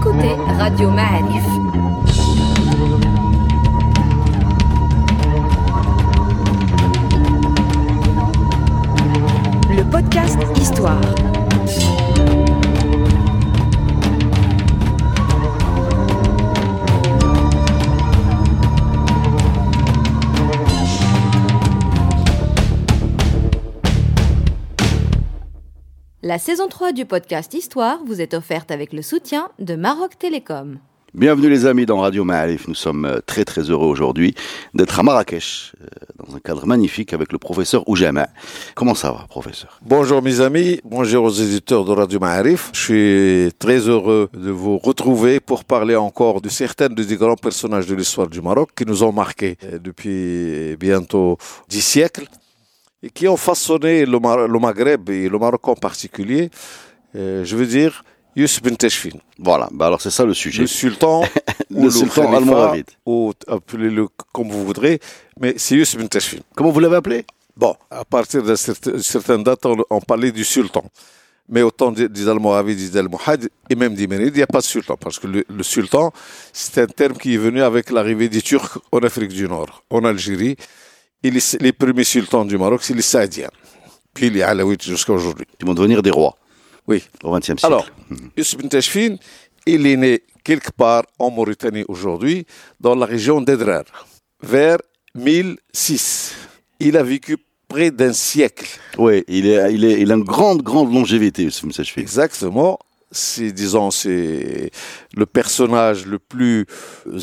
écoutez Radio Ma'arif. La saison 3 du podcast Histoire vous est offerte avec le soutien de Maroc Télécom. Bienvenue les amis dans Radio Ma'alif. Nous sommes euh, très très heureux aujourd'hui d'être à Marrakech, euh, dans un cadre magnifique avec le professeur Oujama. Comment ça va, professeur? Bonjour mes amis, bonjour aux éditeurs de Radio Ma'arif. Je suis très heureux de vous retrouver pour parler encore de certains des grands personnages de l'histoire du Maroc qui nous ont marqués euh, depuis bientôt dix siècles et qui ont façonné le, Mar- le Maghreb et le Maroc en particulier. Euh, je veux dire Youssef Ben Teshfin, Voilà, bah alors c'est ça le sujet. le sultan ou Le sultan almoravide. ou appelez-le comme vous voudrez, mais c'est Youssef Ben Teshfin. Comment vous l'avez appelé? Bon, à partir d'une certain- certaine date, on, on parlait du sultan. Mais au temps des, des Almoravides, des Almohades et même des Mérides, il n'y a pas de sultan. Parce que le, le sultan, c'est un terme qui est venu avec l'arrivée des Turcs en Afrique du Nord, en Algérie. Et les, les premiers sultans du Maroc, c'est les Saadiens. Puis les Alaouites jusqu'à aujourd'hui. Ils vont devenir des rois Oui. au XXe siècle. Alors, Youssef Ben Tachfin, il est né quelque part en Mauritanie aujourd'hui, dans la région d'Edrar, vers 1006. Il a vécu près d'un siècle. oui, il, est, il, est, il a une grande grande longévité, Youssef Msachfi. Exactement. C'est, disons, c'est le personnage le plus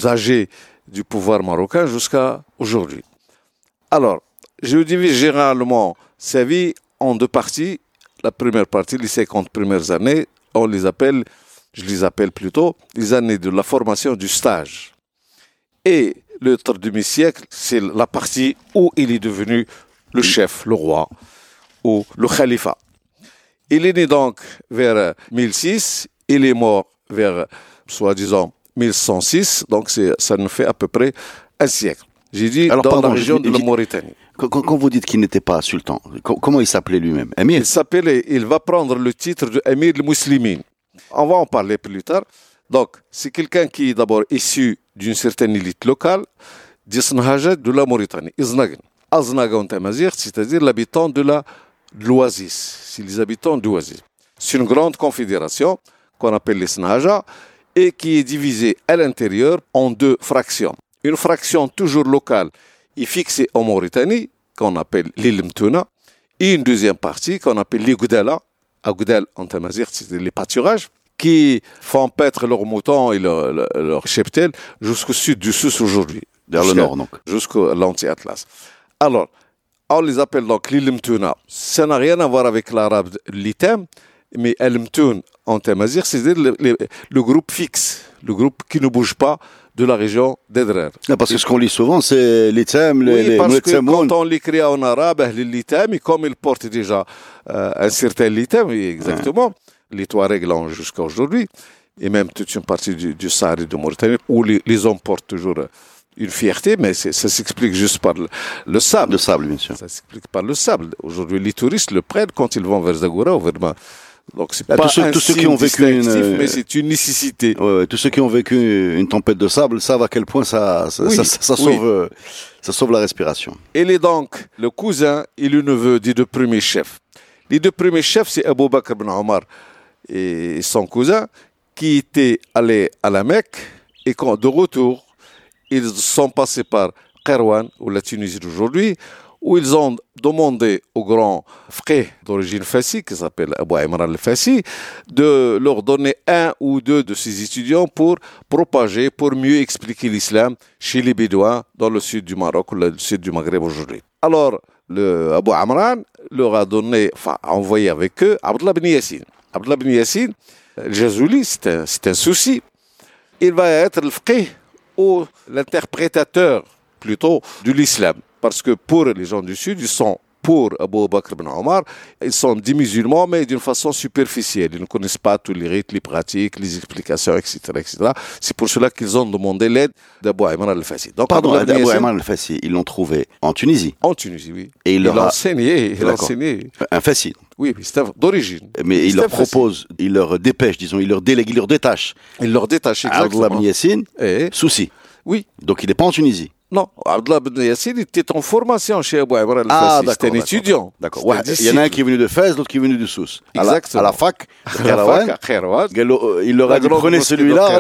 âgé du pouvoir marocain jusqu'à aujourd'hui. Alors, je divise généralement sa vie en deux parties. La première partie, les 50 premières années, on les appelle, je les appelle plutôt, les années de la formation du stage. Et l'autre demi-siècle, c'est la partie où il est devenu le chef, le roi, ou le khalifa. Il est né donc vers 1006, il est mort vers, soi-disant, 1106, donc ça nous fait à peu près un siècle. J'ai dit Alors, dans pardon, la région de la Mauritanie. Quand, vous dites qu'il n'était pas sultan, co- comment il s'appelait lui-même? Émir Il s'appelle, il va prendre le titre de Amir al-Muslimin. On va en parler plus tard. Donc, c'est quelqu'un qui est d'abord issu d'une certaine élite locale, de la Mauritanie, Iznagan. Aznagan Tamazir, c'est-à-dire l'habitant de la l'Oasis. C'est les habitants d'Oasis. C'est une grande confédération qu'on appelle l'Isnaja et qui est divisée à l'intérieur en deux fractions. Une fraction toujours locale est fixée en Mauritanie, qu'on appelle l'île Mtouna, et une deuxième partie qu'on appelle les Goudala, à Goudal en Tamazir, c'est les pâturages, qui font paître leurs moutons et leurs leur, leur cheptel jusqu'au sud du Sousse aujourd'hui. Vers le nord, donc. Jusqu'à l'anti-Atlas. Alors, on les appelle donc l'île Mtouna. Ça n'a rien à voir avec l'arabe l'item, mais El Mtoun en Tamazir, le, le- le groupe fixe, le groupe qui ne bouge pas de la région d'Edrer. Non, Parce que ce qu'on lit souvent, c'est thèmes, les, Oui, les parce que quand on l'écrit en arabe, Ahl al-Litam, et comme il porte déjà euh, un certain litam, oui, exactement, les Touaregs l'ont jusqu'à aujourd'hui, et même toute une partie du, du Sahara et de Mauritanie, où les, les hommes portent toujours euh, une fierté, mais ça s'explique juste par le, le sable. De sable, bien sûr. Ça s'explique par le sable. Aujourd'hui, les touristes le prennent quand ils vont vers Zagora ou vers Donc, c'est pas tous ceux- un tous ceux qui ont vécu une, mais c'est une nécessité. Ouais, ouais, tous ceux qui ont vécu une tempête de sable savent à quel point ça, ça, Oui, ça, ça oui. sauve, euh, ça sauve la respiration. Il est donc le cousin et le neveu des deux premiers chefs. Les deux premiers chefs, c'est Abou Bakr ibn Omar et son cousin, qui étaient allés à la Mecque et quand de retour, ils sont passés par Kairouan, ou la Tunisie d'aujourd'hui, où ils ont demandé au grand frère d'origine fassi, qui s'appelle Abou Imran al-Fassi, de leur donner un ou deux de ses étudiants pour propager, pour mieux expliquer l'islam chez les Bédouins dans le sud du Maroc ou le sud du Maghreb aujourd'hui. Alors, le Abou Amran leur a donné, enfin, a envoyé avec eux Abdullah bin Yassine. Abdullah bin Yassine, Jazouli, c'est un, un souci. Il va être le fqih ou l'interprétateur plutôt de l'islam. Parce que pour les gens du Sud, ils sont pour Abu Bakr ibn Omar, ils sont des musulmans, mais d'une façon superficielle. Ils ne connaissent pas tous les rites, les pratiques, les explications, etc. etc. C'est pour cela qu'ils ont demandé l'aide d'Abu Ayman al-Fassi. Donc, Pardon, Abdullah Yassine, Ayman al-Fassi, ils l'ont trouvé en Tunisie. en Tunisie, oui. Et il leur a enseigné, il a enseigné. Un Fassi. Oui, d'origine. Mais il leur facile. propose, il leur dépêche, disons, il leur délègue, il leur détache. Il leur détache Abdullah exactement. Ben Yassine, Eh, souci. oui, Donc il n'est pas en Tunisie. Non, Abdullah Ben Yassine était en formation chez Abou Amr Ah, al-Fassi. d'accord, C'était un étudiant. D'accord. Il y en a un qui est venu de Fès, l'autre qui est venu de Sousse. Exactement. À la fac, il leur a dit prenez celui-là.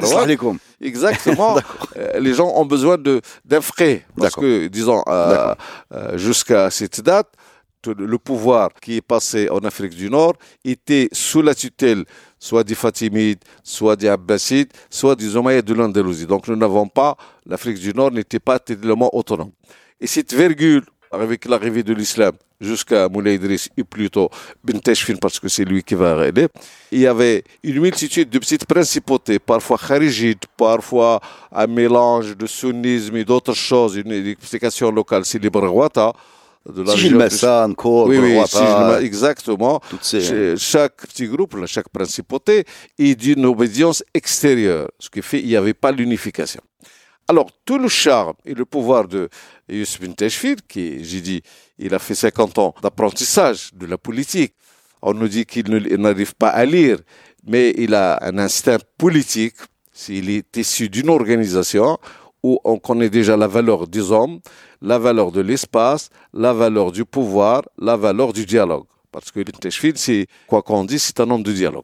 Exactement. Euh, les gens ont besoin de d'un frais parce que, disons, euh, euh, jusqu'à cette date, le pouvoir qui est passé en Afrique du Nord était sous la tutelle soit des Fatimides, soit des Abbasides, soit des Omeyyades de l'Andalousie. Donc nous n'avons pas, l'Afrique du Nord n'était pas tellement autonome. Et cette virgule, avec l'arrivée de l'islam jusqu'à Moulay Idriss et plutôt Ben parce que c'est lui qui va arriver, il y avait une multitude de petites principautés, parfois kharijides, parfois un mélange de sunnisme et d'autres choses, une explication locale, c'est les Barghouata, de la Messan, Kour, oui, oui, exactement. ces- Chez- Chaque petit groupe, chaque principauté est d'une obédience extérieure, ce qui fait qu'il n'y avait pas l'unification. Alors, tout le charme et le pouvoir de bin Teshfir, qui, j'ai dit, il a fait 50 ans d'apprentissage de la politique. On nous dit qu'il n'arrive pas à lire, mais il a un instinct politique. Il est issu d'une organisation où on connaît déjà la valeur des hommes, la valeur de l'espace, la valeur du pouvoir, la valeur du dialogue. Parce que Ibn Teshfil, c'est, quoi qu'on dise, c'est un homme de dialogue.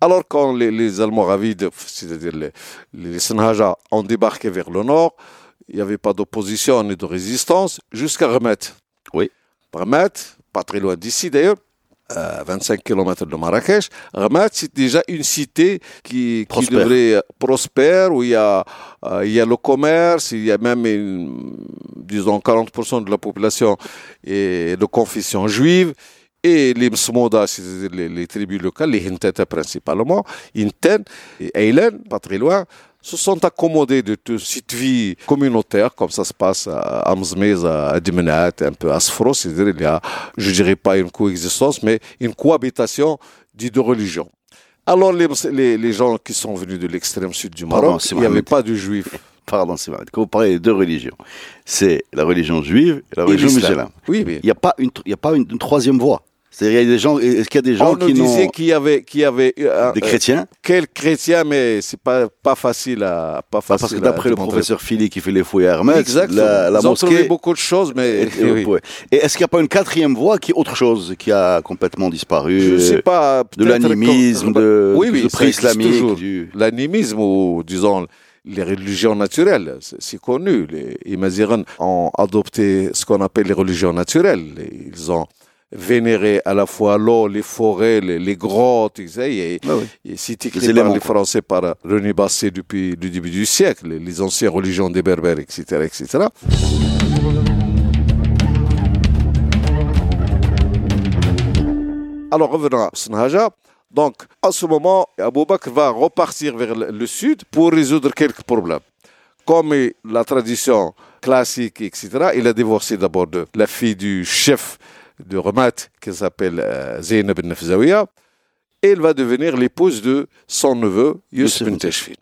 Alors quand les, les Almoravides, c'est-à-dire les, les Sanhaja, ont débarqué vers le nord, il n'y avait pas d'opposition ni de résistance jusqu'à Remet. Oui. Remet, pas très loin d'ici d'ailleurs, à 25 km de Marrakech. Ramat, c'est déjà une cité qui, devrait euh, prospère, où il y, a, euh, il y a le commerce, il y a même, une- disons, 40% de la population est de confession juive. Et les Msmoda, c'est-à-dire les, les tribus locales, les Hinteta principalement, Hinten et Eilen, pas très loin, se sont accommodés de toute cette vie communautaire, comme ça se passe à Amzmez, à Dimenat, un peu à Sfro, c'est-à-dire il y a, je dirais pas une coexistence, mais une cohabitation des deux religions. Alors les, les, les gens qui sont venus de l'extrême sud du Maroc, il n'y avait pas de juifs. Pardon, c'est vrai. Quand vous parlez de deux religions, c'est la religion juive et la religion musulmane. Oui, mais Il n'y a pas une, il y a pas une, une troisième voie. C'est-à-dire, il y a des gens, est-ce qu'il y a des gens on nous qui disait qu'il y avait, qu'il y avait euh, des euh, chrétiens quelques chrétiens, mais c'est pas pas facile à pas facile. Parce que d'après le professeur Philly qui fait les fouilles à Hermès, Exactement. la, la Ils ont trouvé mosquée. beaucoup de choses, mais est- oui. ouais. Et est-ce qu'il n'y a pas une quatrième voie qui est autre chose, qui a complètement disparu je euh, sais pas. De l'animisme, de, oui, oui, ça pré existe islamique. toujours. Du... L'animisme ou disons les religions naturelles, c'est connu. Les Imazighan ont adopté ce qu'on appelle les religions naturelles. Ils ont vénéré à la fois l'eau, les forêts, les, les grottes, etc. Et, Ah oui. et c'est Les par les. Français, par René Basset depuis le début du siècle, les, anciennes religions des Berbères, etc., etc. Alors revenons à Sanhaja. Donc, à ce moment, Abou Bakr va repartir vers le sud pour résoudre quelques problèmes. Comme la tradition classique, etc., il a divorcé d'abord de la fille du chef de Ramat, qui s'appelle euh, Zainab al-Nafzawiya, et elle va devenir l'épouse de son neveu, Youssef Tashfin.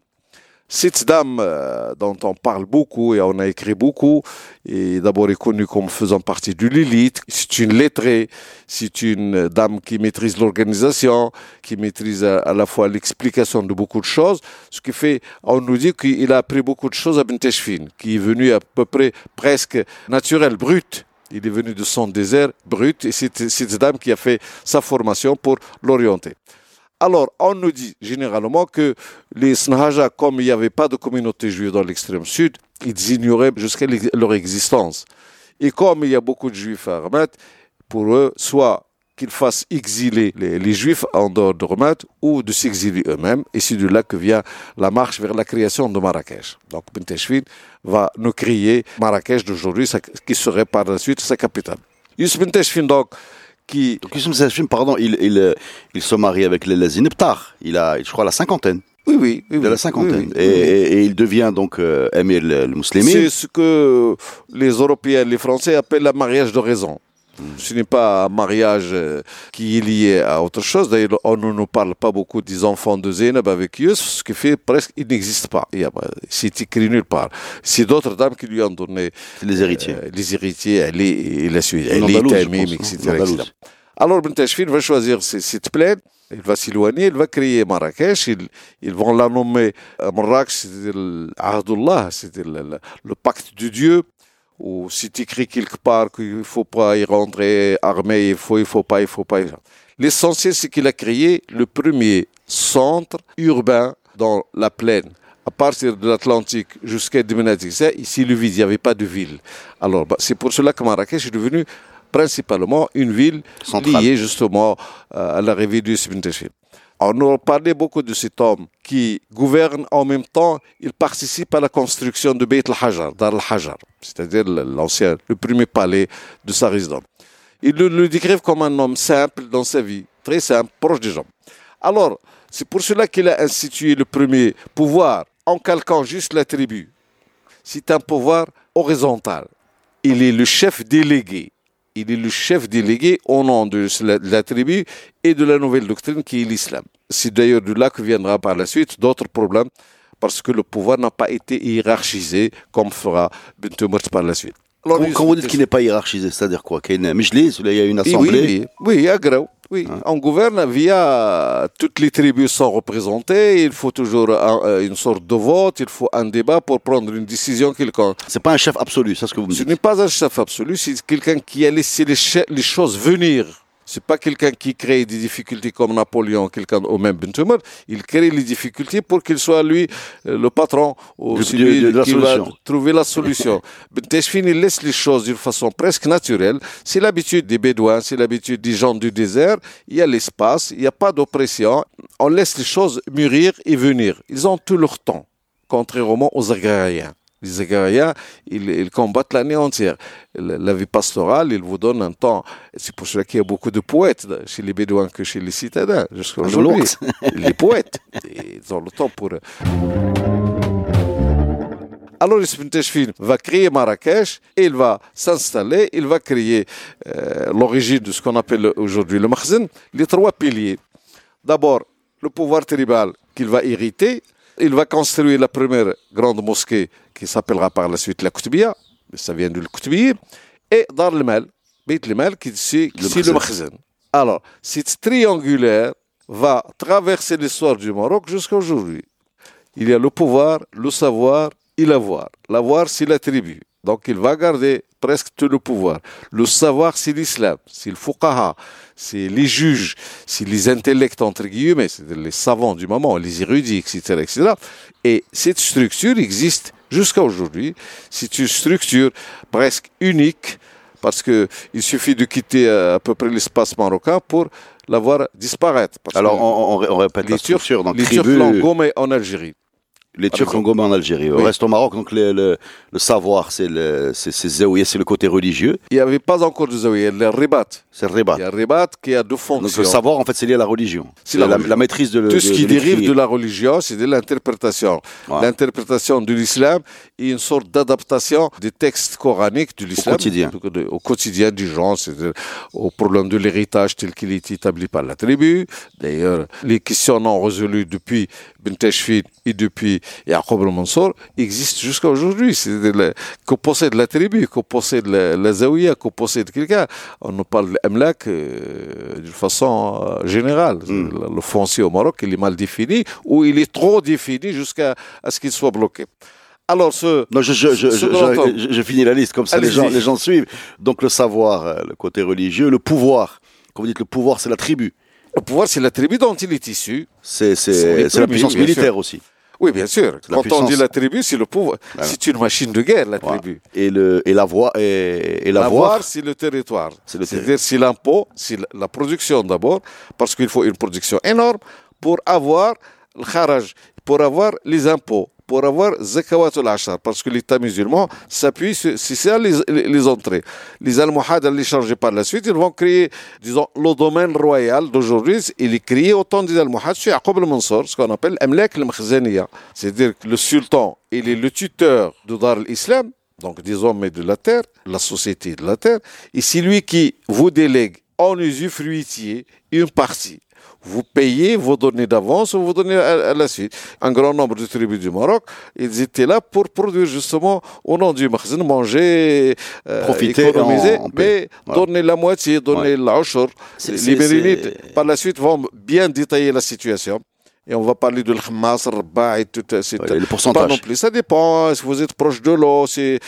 Cette dame euh, dont on parle beaucoup et on a écrit beaucoup, est d'abord est connue comme faisant partie de l'élite. C'est une lettrée, c'est une dame qui maîtrise l'organisation, qui maîtrise à, à la fois l'explication de beaucoup de choses, ce qui fait, on nous dit qu'il a appris beaucoup de choses à Ben Teshfin, qui est venu à peu près presque naturel, brut. Il est venu de son désert brut et c'est cette dame qui a fait sa formation pour l'orienter. Alors, on nous dit généralement que les Snahaja, comme il n'y avait pas de communauté juive dans l'extrême sud, ils ignoraient jusqu'à leur existence. Et comme il y a beaucoup de juifs à pour eux, soit qu'ils fassent exiler les, les juifs en dehors de Ramat ou de s'exiler eux-mêmes. Et c'est de là que vient la marche vers la création de Marrakech. Donc, Ben Teshfin va nous créer Marrakech d'aujourd'hui, qui serait par la suite sa capitale. Youssef Ben Teshfin, donc, qui Donc, Youssef Sachim, pardon, il, il, il se marie avec Léla Zinebtar. Il a, je crois, la cinquantaine. Oui, oui. oui, De la cinquantaine. oui, oui, et, oui. et- et il devient donc euh, Emir le, le musulman. C'est ce que les Européens, les Français appellent un mariage de raison. Ce n'est pas un mariage euh, qui est lié à autre chose. D'ailleurs, on ne nous parle pas beaucoup des enfants de Zainab avec Youssef, ce qui fait presque il n'existe pas. C'est écrit nulle part. C'est d'autres dames qui lui ont donné les héritiers. euh, les héritiers, elle et la suite, elle est Tamim, etc.. Alors Ben va choisir cette plaine, il va s'éloigner, il va créer Marrakech, ils, vont la nommer euh, Marrakech, c'est l'Ahdullah, c'est le, pacte de Dieu, ou c'est écrit quelque part qu'il ne faut pas y rentrer armé, il faut, il faut pas, il faut pas. L'essentiel, c'est qu'il a créé le premier centre urbain dans la plaine à partir de l'Atlantique jusqu'à C'est Ici, le vide, il n'y avait pas de ville. Alors, bah, c'est pour cela que Marrakech est devenu principalement une ville liée justement euh, à la revue du On a parlé beaucoup de cet homme qui gouverne en même temps, il participe à la construction de Beit al-Hajar, Dar al-Hajar, c'est-à-dire l'ancien, le premier palais de sa résidence. Il le, décrivent comme un homme simple dans sa vie, très simple, proche des gens. Alors, c'est pour cela qu'il a institué le premier pouvoir en calquant juste la tribu. C'est un pouvoir horizontal. Il est le chef délégué. Il est le chef délégué au nom de la, tribu et de la nouvelle doctrine qui est l'islam. C'est d'ailleurs de là que viendra par la suite d'autres problèmes parce que le pouvoir n'a pas été hiérarchisé comme fera Bentemert par la suite. quand vous dites qu'il n'est pas hiérarchisé, c'est-à-dire quoi Qu'il y a il y a une assemblée Oui, oui, oui, oui, hein? on gouverne via toutes les tribus sont représentées. Il faut toujours euh, une sorte de vote, il faut un débat pour prendre une décision quelconque. C'est pas un chef absolu, c'est ce que vous me dites. Ce n'est pas un chef absolu, c'est quelqu'un qui a laissé les choses venir. C'est pas quelqu'un qui crée des difficultés comme Napoléon, quelqu'un au même Bentemer. Il crée les difficultés pour qu'il soit lui euh, le patron ou celui de, qui va trouver la solution. Benteshfin, il laisse les choses d'une façon presque naturelle. C'est l'habitude des Bédouins, c'est l'habitude des gens du désert. Il y a l'espace, il n'y a pas d'oppression. On laisse les choses mûrir et venir. Ils ont tout leur temps, contrairement aux agrariens. Agrariens, ils, combattent l'année entière. La, vie pastorale, ils vous donnent un temps. C'est pour cela qu'il y a beaucoup de poètes chez les Bédouins que chez les citadins, jusqu'à aujourd'hui. les poètes, ils ont le temps pour... Alors, Ibn va créer Marrakech et il va s'installer, il va créer euh, l'origine de ce qu'on appelle aujourd'hui le Makhzen, les trois piliers. D'abord, le pouvoir tribal qu'il va hériter, il va construire la première grande mosquée qui s'appellera par la suite la Koutbia, ça vient de l'Koutbia, et Dar al-Mal, Beit al-Mal, qui c'est le Makhzen. Alors, cette triangulaire va traverser l'histoire du Maroc jusqu'à aujourd'hui. Il y a le pouvoir, le savoir et l'avoir. L'avoir, c'est la tribu. Donc il va garder presque tout le pouvoir. Le savoir, c'est l'islam, c'est le fuqaha, c'est les juges, c'est les intellects, entre guillemets, c'est les savants du moment, les érudits, etc., etc. Et cette structure existe jusqu'à aujourd'hui. C'est une structure presque unique parce que il suffit de quitter à peu près l'espace marocain pour la voir disparaître. Alors, on, répète les la structure. Turcs, les Turcs l'ont en Algérie. Les Turcs ont gommé en Algérie. Au reste au Maroc, donc le, le, le savoir, c'est le, c'est, c'est le côté religieux. Il n'y avait pas encore de Zawiya, le ribat. C'est le ribat. Il y a le ribat qui a deux fonctions. Donc le savoir, en fait, c'est lié à la religion. C'est la, la, maîtrise de Tout ce qui dérive de la religion, c'est de l'interprétation. L'interprétation de l'islam et une sorte d'adaptation des textes coraniques de l'islam. Au quotidien. Au quotidien du genre, c'est-à-dire au problème de l'héritage tel qu'il est établi par la tribu. D'ailleurs, les questions non résolues depuis Et depuis Yaqub al-Mansour existent jusqu'à aujourd'hui. C'est qu'on possède la tribu, qu'on possède la, la zawiya, qu'on possède quelqu'un. On nous parle de l'amlak euh, d'une façon euh, générale. Hmm. Le, foncier au Maroc, il est mal défini ou il est trop défini jusqu'à ce qu'il soit bloqué. Alors, ce. Non, je, je, je, je, finis la liste comme ça, les gens, les gens suivent. Donc, le savoir, euh, le côté religieux, le pouvoir. Quand vous dites le pouvoir, c'est la tribu. Le pouvoir, c'est la tribu dont il est issu. C'est la puissance militaire aussi. Oui, bien sûr. Quand on dit la tribu, c'est le pouvoir. C'est une machine de guerre, la tribu. Et, le, et la voix. Et, et la, c'est le territoire. C'est-à-dire, c'est l'impôt, c'est la production d'abord, parce qu'il faut une production énorme pour avoir le kharaj, pour avoir les impôts pour avoir zakawat al parce que l'État musulman s'appuie sur ça les, les, entrées. Les Almohades, les changer par la suite, ils vont créer, disons, le domaine royal d'aujourd'hui, il est créé au temps des Almohades sur Yaqub al-Mansur, ce qu'on appelle Amlek al C'est-à-dire que le sultan, il est le tuteur de Dar al-Islam, donc des hommes et de la terre, la société de la terre, et c'est lui qui vous délègue en usufruitiez une partie. Vous payez vos données d'avance ou vous donnez à, la suite. Un grand nombre de tribus du Maroc, ils étaient là pour produire justement au nom du magasin, manger, euh, Profiter économiser, mais donner la moitié, donner la Les Mérinites, par la suite, vont bien détailler la situation. Et on va parler de l'Hamas, Rabat et tout. C'est ouais, le pourcentage. Pas non plus. Ça dépend. Si vous êtes proche de l'eau, c'est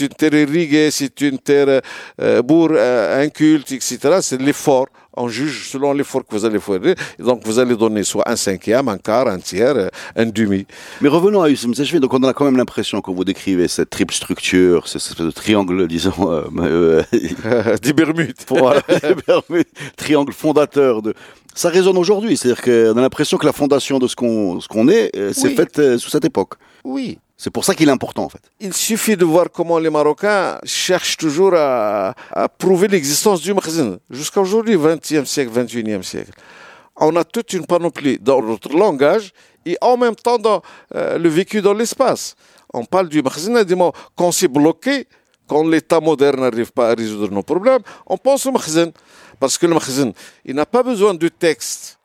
une terre irriguée, c'est une terre euh, bourre, euh, inculte, etc. C'est l'effort. On juge selon l'effort que vous allez faire. donc, vous allez donner soit un cinquième, un quart, un tiers, un demi. Mais revenons à Youssef Donc, on a quand même l'impression que vous décrivez cette triple structure, cette espèce de triangle, disons, euh, euh, des Bermudes. Voilà, des Bermudes. Triangle fondateur de, ça résonne aujourd'hui. C'est-à-dire qu'on a l'impression que la fondation de ce qu'on ce qu'on est euh, s'est faite euh, sous cette époque. Oui. C'est pour ça qu'il est important en fait. Il suffit de voir comment les Marocains cherchent toujours à, prouver l'existence du Makhzen. Jusqu'à aujourd'hui, 20e siècle, 21e siècle. On a toute une panoplie dans notre langage et en même temps dans euh, le vécu dans l'espace. On parle du Makhzen, quand c'est bloqué, quand l'État moderne n'arrive pas à résoudre nos problèmes, on pense au Makhzen. Parce que le Makhzen, il n'a pas besoin de texte.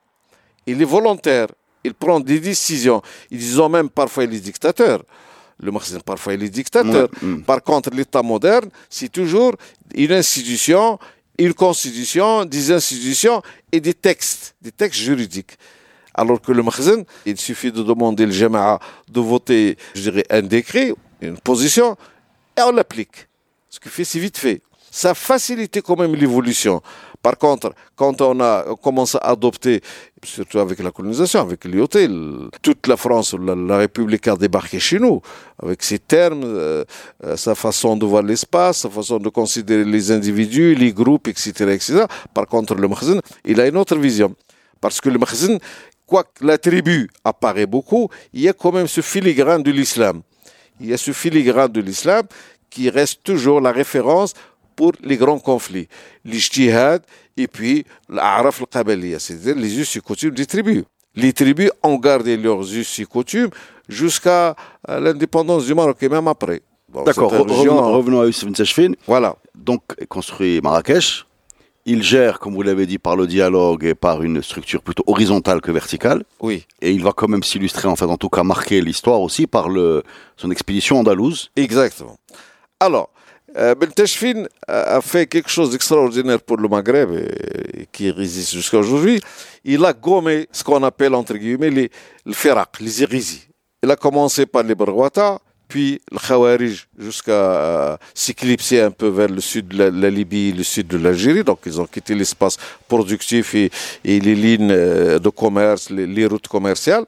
Il est volontaire. Il prend des décisions. Ils ont même parfois les dictateurs. Le Makhzen, parfois, il est dictateur. Mm. Par contre, l'État moderne, c'est toujours une institution, une constitution, des institutions et des textes, des textes juridiques. Alors que le Makhzen, il suffit de demander le Jama'a de voter, je dirais, un décret, une position, et on l'applique. Ce qui fait, c'est vite fait. Ça facilite quand même l'évolution. Par contre, quand on a commencé à adopter, surtout avec la colonisation, avec l'IOT, toute la France, la, République a débarqué chez nous, avec ses termes, euh, euh, sa façon de voir l'espace, sa façon de considérer les individus, les groupes, etc. etc. Par contre, le Makhzen, il a une autre vision. Parce que le Makhzen, quoique la tribu apparaît beaucoup, il y a quand même ce filigrane de l'islam. Il y a ce filigrane de l'islam qui reste toujours la référence pour les grands conflits. L'ijtihad et puis l'araf al-qabaliya, c'est-à-dire les us et coutumes des tribus. Les tribus ont gardé leurs us et coutumes jusqu'à euh, l'indépendance du Maroc et même après. D'accord, revenons, à Youssef Nsachfin. Voilà. Donc, construit Marrakech. Il gère, comme vous l'avez dit, par le dialogue et par une structure plutôt horizontale que verticale. Oui. Et il va quand même s'illustrer, en fait, en tout cas marquer l'histoire aussi par le, son expédition andalouse. Exactement. Alors, euh, ben Teshfin a fait quelque chose d'extraordinaire pour le Maghreb et, qui résiste jusqu'à aujourd'hui. Il a gommé ce qu'on appelle entre guillemets les, le les hérésies. Il a commencé par les Barwata, puis le Khawarij jusqu'à euh, s'éclipser un peu vers le sud de la, Libye, le sud de l'Algérie. Donc ils ont quitté l'espace productif et, les lignes euh, de commerce, les routes commerciales.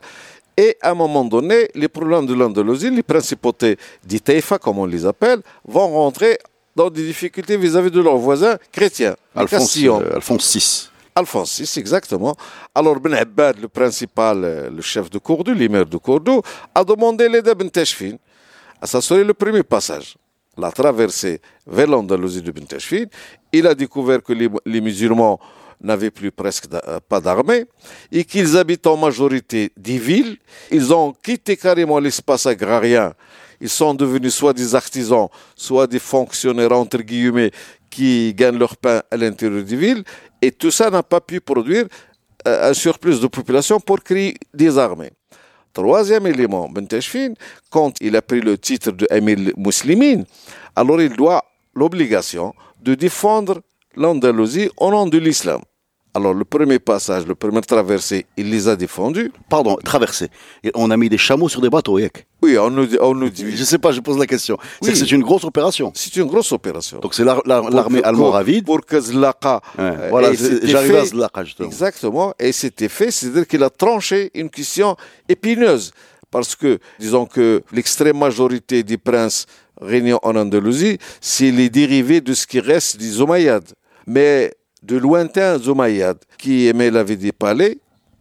Et à un moment donné, les problèmes de l'Andalousie, les principautés d'Itaïfa, comme on les appelle, vont rentrer dans des difficultés vis-à-vis de leurs voisins chrétiens. Alphonse, euh, Alphonse VI. Alphonse VI, exactement. Alors Ben Abbad, le principal, euh, le chef de Cordoue, l'émir de Cordoue, a demandé l'aide à Ben Tashfin. Ça serait le premier passage. La traversée vers l'Andalousie de Tashfin. Il a découvert que les musulmans n'avaient plus presque euh, pas d'armée et qu'ils habitent en majorité des villes. Ils ont quitté carrément l'espace agrarien. Ils sont devenus soit des artisans, soit des fonctionnaires entre guillemets qui gagnent leur pain à l'intérieur des villes. Et tout ça n'a pas pu produire euh, un surplus de population pour créer des armées. Troisième élément, Benteshfin, quand il a pris le titre de Emile Muslimin, alors il doit l'obligation de défendre l'Andalousie au nom de l'islam. Alors, le premier passage, le premier traversée, il les a défendus. Pardon, traversée. on a mis des chameaux sur des bateaux, Yek. Oui, on nous, on nous dit. Je ne sais pas, je pose la question. C'est une grosse opération. C'est une grosse opération. Donc, c'est l'armée allemande Pour que Zlaka. Euh, voilà, j'arrive à Zlaka, justement. Exactement. Et c'était fait, c'est-à-dire qu'il a tranché une question épineuse. Parce que, disons que l'extrême majorité des princes régnant en Andalousie, c'est les dérivés de ce qui reste des Omeyyades. Mais de lointains Umayyads qui aimaient la vie des palais.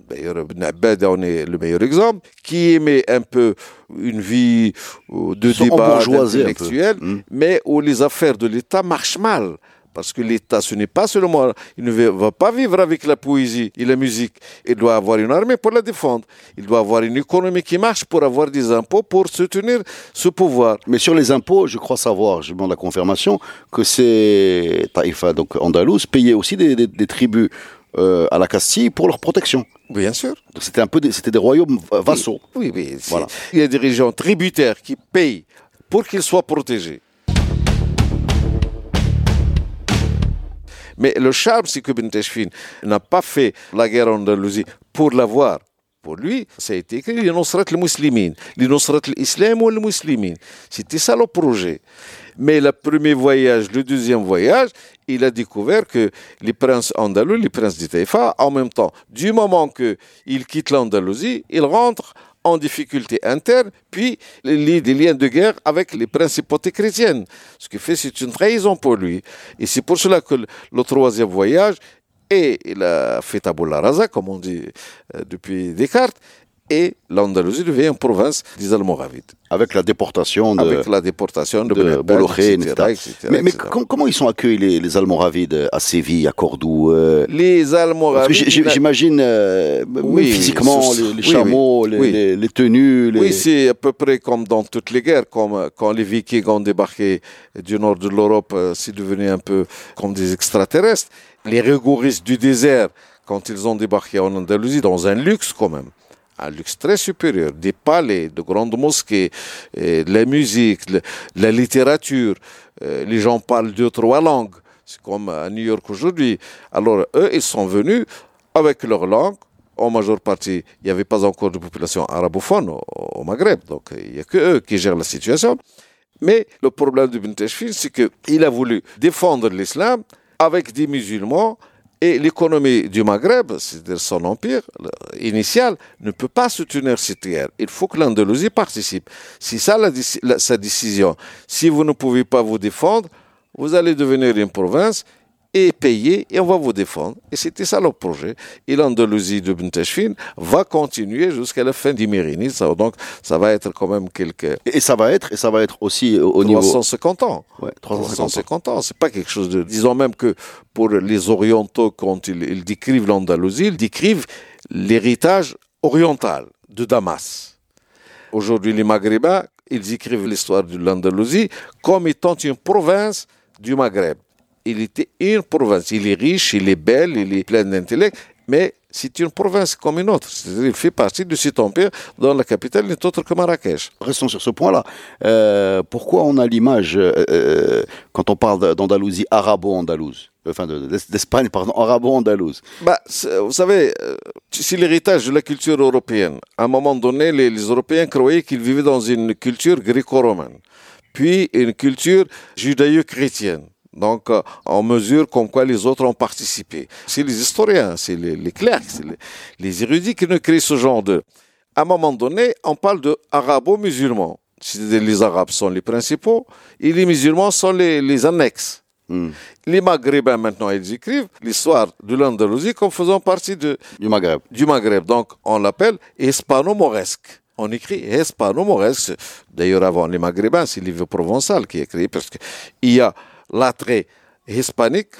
D'ailleurs, Ibn Abbad en est le meilleur exemple, qui aimait un peu une vie euh, de débat intellectuel, hmm. mais où les affaires de l'État marchent mal Parce que l'État, ce n'est pas seulement, il ne va pas vivre avec la poésie et la musique. Il doit avoir une armée pour la défendre. Il doit avoir une économie qui marche pour avoir des impôts pour soutenir ce pouvoir. Mais sur les impôts, je crois savoir, je demande la confirmation, que c'est Taïfa, donc Andalouse, payait aussi des, tribus euh, à la Castille pour leur protection. Bien sûr. C'était un peu, des, c'était des royaumes vassaux. Oui, oui. Voilà. Il y a des régions tributaires qui payent pour qu'ils soient protégés. Mais le charme, c'est que Ben n'a pas fait la guerre en Andalousie pour l'avoir. Pour lui, ça a été écrit l'Inusrat le-Muslimin, l'Inusrat l'Islam ou le Muslimin. C'était ça le projet. Mais le premier voyage, le deuxième voyage, il a découvert que les princes andalous, les princes d'Itaïfa, en même temps, du moment qu'ils quittent l'Andalousie, ils rentrent en difficulté interne, puis il des liens de guerre avec les principautés chrétiennes. Ce qui fait c'est une trahison pour lui. Et c'est pour cela que le troisième voyage, et il a fait Tabula Rasa, comme on dit euh, depuis Descartes, et l'Andalousie devient une province des Almoravides. Avec la déportation de, Avec la déportation de, de etc., Mais, comment ils sont accueillis, les, Almoravides, à Séville, à Cordoue euh? Les Almoravides... J'imagine, euh, physiquement, les, chameaux, les, tenues... Oui, c'est à peu près comme dans toutes les guerres. Comme quand les Vikings ont débarqué du nord de l'Europe, euh, c'est devenu un peu comme des extraterrestres. Les rigoristes du désert, quand ils ont débarqué en Andalousie, dans un luxe quand même un luxe très supérieur, des palais, de grandes mosquées, de la musique, la littérature. Euh, les gens parlent deux, trois langues. C'est comme à New York aujourd'hui. Alors, eux, ils sont venus avec leur langue. En majeure partie, il n'y avait pas encore de population arabophone au, Maghreb. Donc, il n'y a que eux qui gèrent la situation. Mais le problème de Binteshfil, c'est qu'il a voulu défendre l'islam avec des musulmans et l'économie du Maghreb, c'est-à-dire son empire initial, ne peut pas soutenir cette guerre. Il faut que l'Andalousie participe. C'est ça sa décision. Si vous ne pouvez pas vous défendre, vous allez devenir une province et payer et on va vous défendre. Et c'était ça le projet. Et l'Andalousie de Bentashfin va continuer jusqu'à la fin du Mérinis. Donc, ça va être quand même quelques... Et ça va être, et ça va être aussi au niveau... 350 ans. Ouais, 350 ans. C'est pas quelque chose de... Disons même que pour les Orientaux, quand ils, décrivent l'Andalousie, ils décrivent l'héritage oriental de Damas. Aujourd'hui, les Maghrébins, ils écrivent l'histoire de l'Andalousie comme étant une province du Maghreb il était une province. Il est riche, il est belle, il est plein d'intellect, mais c'est une province comme une autre. Il fait partie de cet empire dont la capitale n'est autre que Marrakech. Restons sur ce point-là. Euh, pourquoi on a l'image, euh, euh, quand on parle d'Andalousie, arabo-andalouse Enfin, d'Espagne, pardon, arabo-andalouse? Bah, vous savez, c'est l'héritage de la culture européenne. À un moment donné, les, les Européens croyaient qu'ils vivaient dans une culture gréco-romaine, puis une culture judaïo-chrétienne. Donc, euh, on mesure comme quoi les autres ont participé. C'est les historiens, c'est les, clercs, c'est les, érudits qui nous créent ce genre de... À un moment donné, on parle de arabo-musulmans. Les Arabes sont les principaux et les musulmans sont les, annexes. Hmm. Les Maghrébins, maintenant, ils écrivent l'histoire de l'Andalousie comme faisant partie de, du Maghreb. Du Maghreb. Donc, on l'appelle hispano-mauresque on écrit hispano-mauresque. D'ailleurs, avant les Maghrébins, c'est l'Ive provençal qui est écrit parce qu'il y a l'attrait hispanique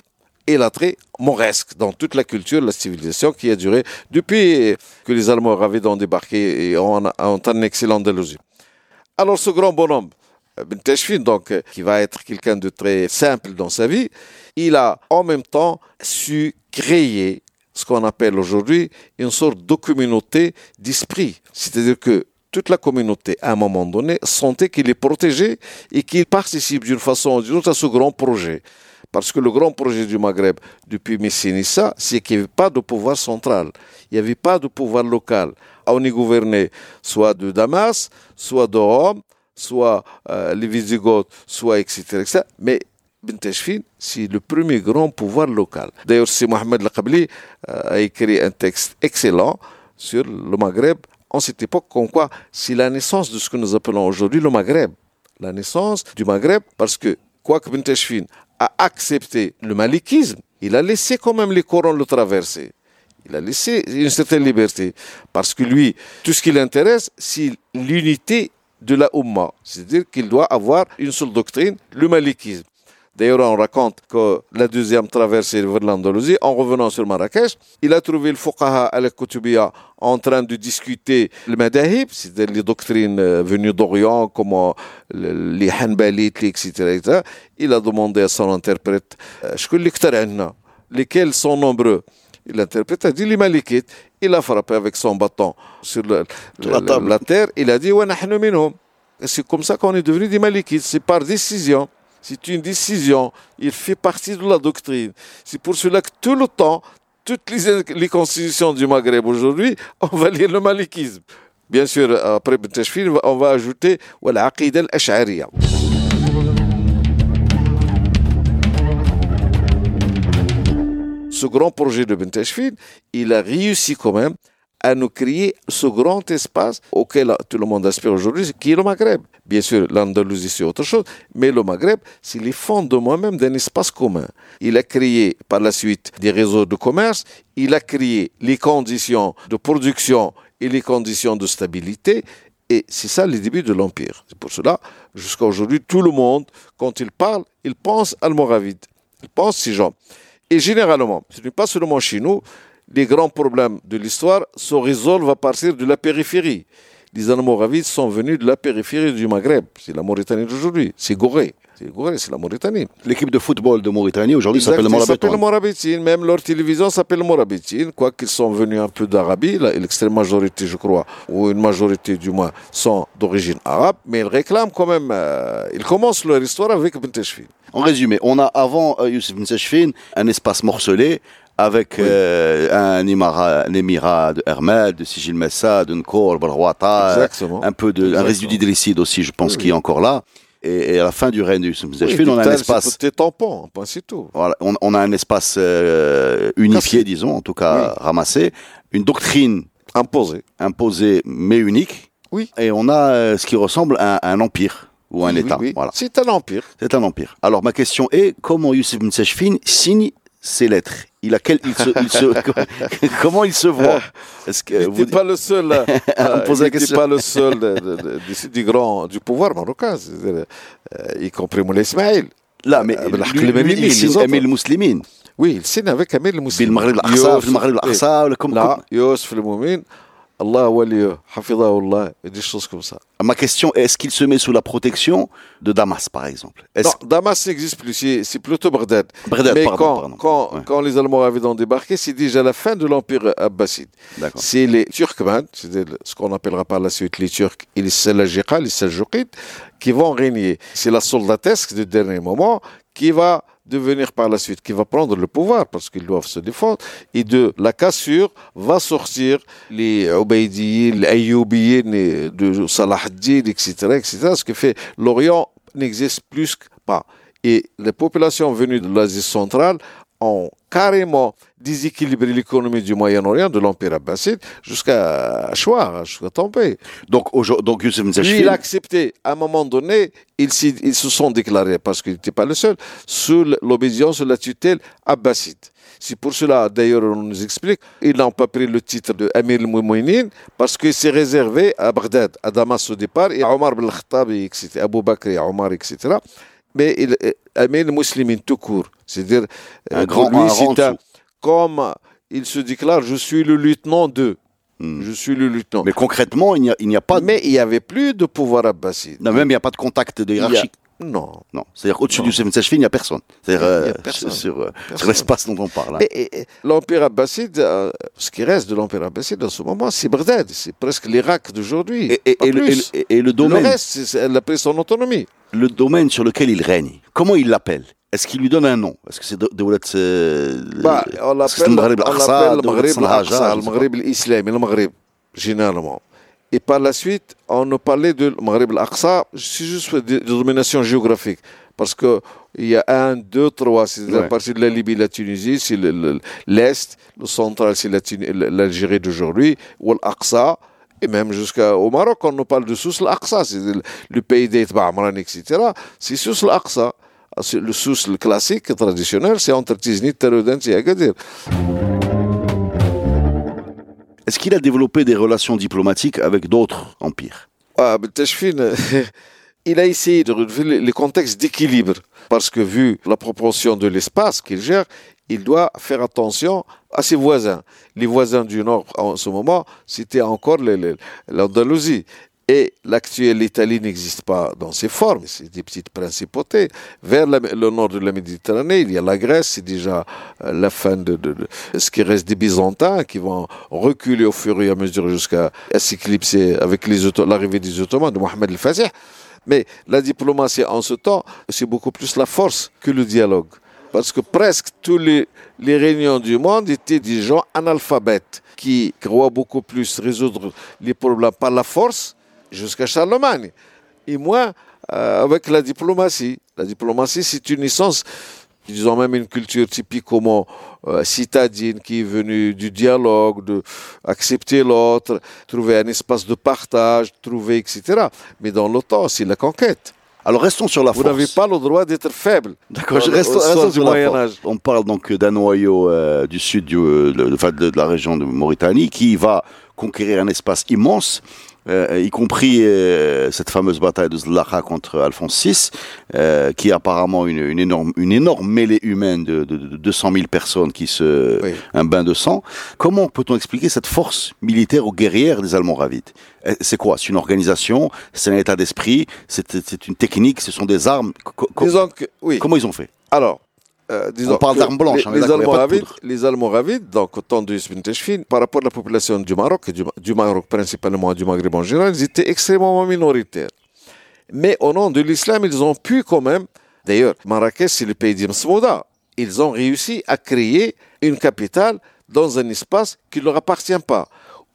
et l'attrait mauresque dans toute la culture, la civilisation qui a duré depuis que les Allemands avaient débarqué et ont, ont annexé l'Andalousie. Alors ce grand bonhomme, Ben donc, qui va être quelqu'un de très simple dans sa vie, il a en même temps su créer ce qu'on appelle aujourd'hui une sorte de communauté d'esprit. C'est-à-dire que toute la communauté, à un moment donné, sentait qu'il est protégé et qu'il participe d'une façon ou d'une autre à ce grand projet. Parce que le grand projet du Maghreb depuis Messinissa, c'est qu'il n'y avait pas de pouvoir central, il n'y avait pas de pouvoir local. On y gouvernait soit de Damas, soit de Rome, soit euh, les Visigoths, soit etc. mais Benteshfin, c'est le premier grand pouvoir local. D'ailleurs, c'est Mohamed Laqabli euh, a écrit un texte excellent sur le Maghreb en cette époque comme quoi c'est la naissance de ce que nous appelons aujourd'hui le Maghreb. La naissance du Maghreb parce que quoique Ben a accepté le malikisme, il a laissé quand même les Corans le traverser. Il a laissé une certaine liberté parce que lui, tout ce qui l'intéresse, c'est l'unité de la Ummah. C'est-à-dire qu'il doit avoir une seule doctrine, le malikisme. D'ailleurs, on raconte que la deuxième traversée vers l'Andalousie, en revenant sur Marrakech, il a trouvé le Fuqaha al-Kutubiyya en train de discuter le Madahib, c'est-à-dire les doctrines euh, venues d'Orient, comme les Hanbalites, etc., Il a demandé à son interprète, euh, lesquels sont nombreux L'interprète a dit les Malikites. Il a frappé avec son bâton sur la, terre. Il a dit C'est comme ça qu'on est devenu des Malikites. C'est par décision. C'est une décision. Il fait partie de la doctrine. C'est pour cela que tout le temps, toutes les, constitutions du Maghreb aujourd'hui, on va lire le malikisme. Bien sûr, après Bentashfil, on va ajouter l'aqid al-ash'ariya. Ce grand projet de Bentashfil, il a réussi quand même à nous créer ce grand espace auquel tout le monde aspire aujourd'hui, qui est le Maghreb. Bien sûr, l'Andalousie, c'est autre chose, mais le Maghreb, c'est les fondements même d'un espace commun. Il a créé par la suite des réseaux de commerce, il a créé les conditions de production et les conditions de stabilité, et c'est ça le début de l'Empire. C'est pour cela, jusqu'à aujourd'hui, tout le monde, quand il parle, il pense almoravide. Il pense ces gens. Et généralement, ce n'est pas seulement chez nous, les grands problèmes de l'histoire se résolvent à partir de la périphérie. Les Almoravides sont venus de la périphérie du Maghreb. C'est la Mauritanie d'aujourd'hui. C'est Gorée. C'est Gorée, c'est la Mauritanie. L'équipe de football de Mauritanie aujourd'hui s'appelle le Morabitine. Même leur télévision s'appelle Morabitine. Quoiqu'ils sont venus un peu d'Arabie, l'extrême majorité, je crois, ou une majorité du moins, sont d'origine arabe. Mais ils réclament quand même, euh, ils commencent leur histoire avec Benteshfin. En résumé, on a avant euh, Youssef Benteshfin un espace morcelé avec euh, un, émirat, un émirat de Hermel, de Sigil Messa, de Nkor, Balrouata, un peu de un résidu d'illicide aussi, je pense, qui est encore là. Et, à la fin du règne de Youssef oui, on a un espace. C'était tampon, c'est tout. Voilà, on, a un espace euh, unifié, disons, en tout cas ramassé, une doctrine imposée, imposée mais unique. Oui. Et on a ce qui ressemble à, un empire ou un État. Voilà. C'est un empire. C'est un empire. Alors ma question est comment Youssef Msechfin signe ses lettres il a quel, il se, il se, comment il se voit? Est-ce que vous pas le seul à, me poser la question pas le seul de, de, de, du, grand du pouvoir marocain, euh, y compris Moulay Ismail. Là, mais euh, Emile Muslimin. Oui, il signe avec Emile Muslimin. Bil Maghrib al-Aqsa, Bil Maghrib al-Aqsa, comme Là, Youssef le Moumin. Allah waliyu, hafidahullah, et des choses comme ça. Ma question est, est-ce qu'il se met sous la protection de Damas, par exemple? Non, Damas n'existe plus, c'est plutôt Bagdad. Mais pardon, quand, pardon. Quand, ouais. quand, les Allemands avaient débarqué, c'est déjà la fin de l'Empire abbasside. C'est les Turkmènes, c'est ce qu'on appellera par la suite les Turcs et les Selajika, les Seljoukides, qui vont régner. C'est la soldatesque du dernier moment qui va devenir par la suite, qui va prendre le pouvoir parce qu'ils doivent se défendre, et de la cassure va sortir les Ubaydiyin, les Ayyubiyin de Salah etc., etc., ce qui fait l'Orient n'existe plus pas. Et les populations venues de l'Asie centrale ont carrément déséquilibré l'économie du Moyen-Orient, de l'Empire abbasside, jusqu'à Chouar, jusqu'à Tampé. Donc, donc Youssef Lui, il a accepté, à un moment donné, ils, ils se sont déclarés, parce qu'il n'était pas le seul, sous l'obédience, sous la tutelle abbasside. C'est pour cela, d'ailleurs, on nous explique, ils n'ont pas pris le titre de Amir al parce que c'est réservé à Bagdad, à Damas au départ, et à Omar ibn Khattab, etc., Abu Bakr et Omar, etc mais il Amir Muslimin tout court. C'est-à-dire, un euh, grand lui, un, comme il se déclare, je suis le lieutenant de. Hmm. Je suis le lieutenant. Mais concrètement, il n'y a, a, pas. Mais il n'y avait plus de pouvoir abbasside. Non, même il n'y a pas de contact de hiérarchie. Non. Non. C'est-à-dire qu'au-dessus du Seven il n'y a personne. C'est-à-dire euh, sur, euh, sur l'espace dont on parle. Hein. L'Empire abbasside, euh, ce qui reste de l'Empire abbasside en ce moment, c'est Bagdad. C'est presque l'Irak d'aujourd'hui. Et, et, le, et, le domaine. Le reste, elle a pris son autonomie. Le domaine sur lequel il règne, comment il l'appelle? Est-ce qu'il lui donne un nom? Est-ce que c'est Dawlat bah, On l'appelle le Maghreb le Maghreb l'islami, le Maghreb, généralement. Et par la suite, on a parlé de Maghreb al-Aqsa, c'est juste de, de, domination géographique. Parce qu'il y a un, deux, trois, c'est ouais. la partie de la Libye, la Tunisie, c'est l'Est, le, le, central, c'est l'Algérie d'aujourd'hui, ou l'Aqsa, et même jusqu'au Maroc, on nous parle de Sous l'Aqsa, c'est le, pays d'Etba Amran, etc. C'est Sous l'Aqsa. Le Sous, le classique, traditionnel, c'est entre Tiznit, Taroudant et Agadir. Est-ce qu'il a développé des relations diplomatiques avec d'autres empires? Ah, il a essayé de relever les contextes d'équilibre, parce que vu la proportion de l'espace qu'il gère, il doit faire attention à ses voisins. Les voisins du Nord, en ce moment, c'était encore l'Andalousie. Et l'actuelle Italie n'existe pas dans ses formes, c'est des petites principautés. Vers le nord de la Méditerranée, il y a la Grèce, c'est déjà euh, la fin de, ce qui reste des Byzantins qui vont reculer au fur et à mesure jusqu'à s'éclipser avec l'arrivée des Ottomans, de Mohamed el-Fatih. Mais la diplomatie en ce temps, c'est beaucoup plus la force que le dialogue. Parce que presque tous les, les réunions du monde étaient des gens analphabètes qui croient beaucoup plus résoudre les problèmes par la force jusqu'à Charlemagne. Et moi, euh, avec la diplomatie. La diplomatie, c'est une licence, disons même une culture typiquement euh, citadine qui est venue du dialogue, de accepter l'autre, trouver un espace de partage, trouver, etc. Mais dans l'OTAN, c'est la conquête. Alors restons sur la Vous n'avez pas le droit d'être faible. D'accord, je reste, sur la force. On parle donc d'un noyau euh, du sud de, de, la région de Mauritanie qui va conquérir un espace immense euh, y compris euh, cette fameuse bataille de Zlacha contre Alphonse VI, euh, qui est apparemment une, une, énorme, une énorme mêlée humaine de, de, de 200 000 personnes qui se... un bain de sang. Comment peut-on expliquer cette force militaire ou guerrière des Allemands ravides C'est quoi? C'est une organisation? C'est un état d'esprit? C'est une technique? Ce sont des armes? Oui. Comment ils ont fait? Alors, euh, On parle d'armes blanches. Les, Almoravides, les Almoravides, donc au temps de Yusuf par rapport à la population du Maroc, du, du Maroc principalement du Maghreb en général, ils étaient extrêmement minoritaires. Mais au nom de l'islam, ils ont pu quand même, d'ailleurs, Marrakech, c'est le pays d'Imsmouda, ils ont réussi à créer une capitale dans un espace qui ne leur appartient pas.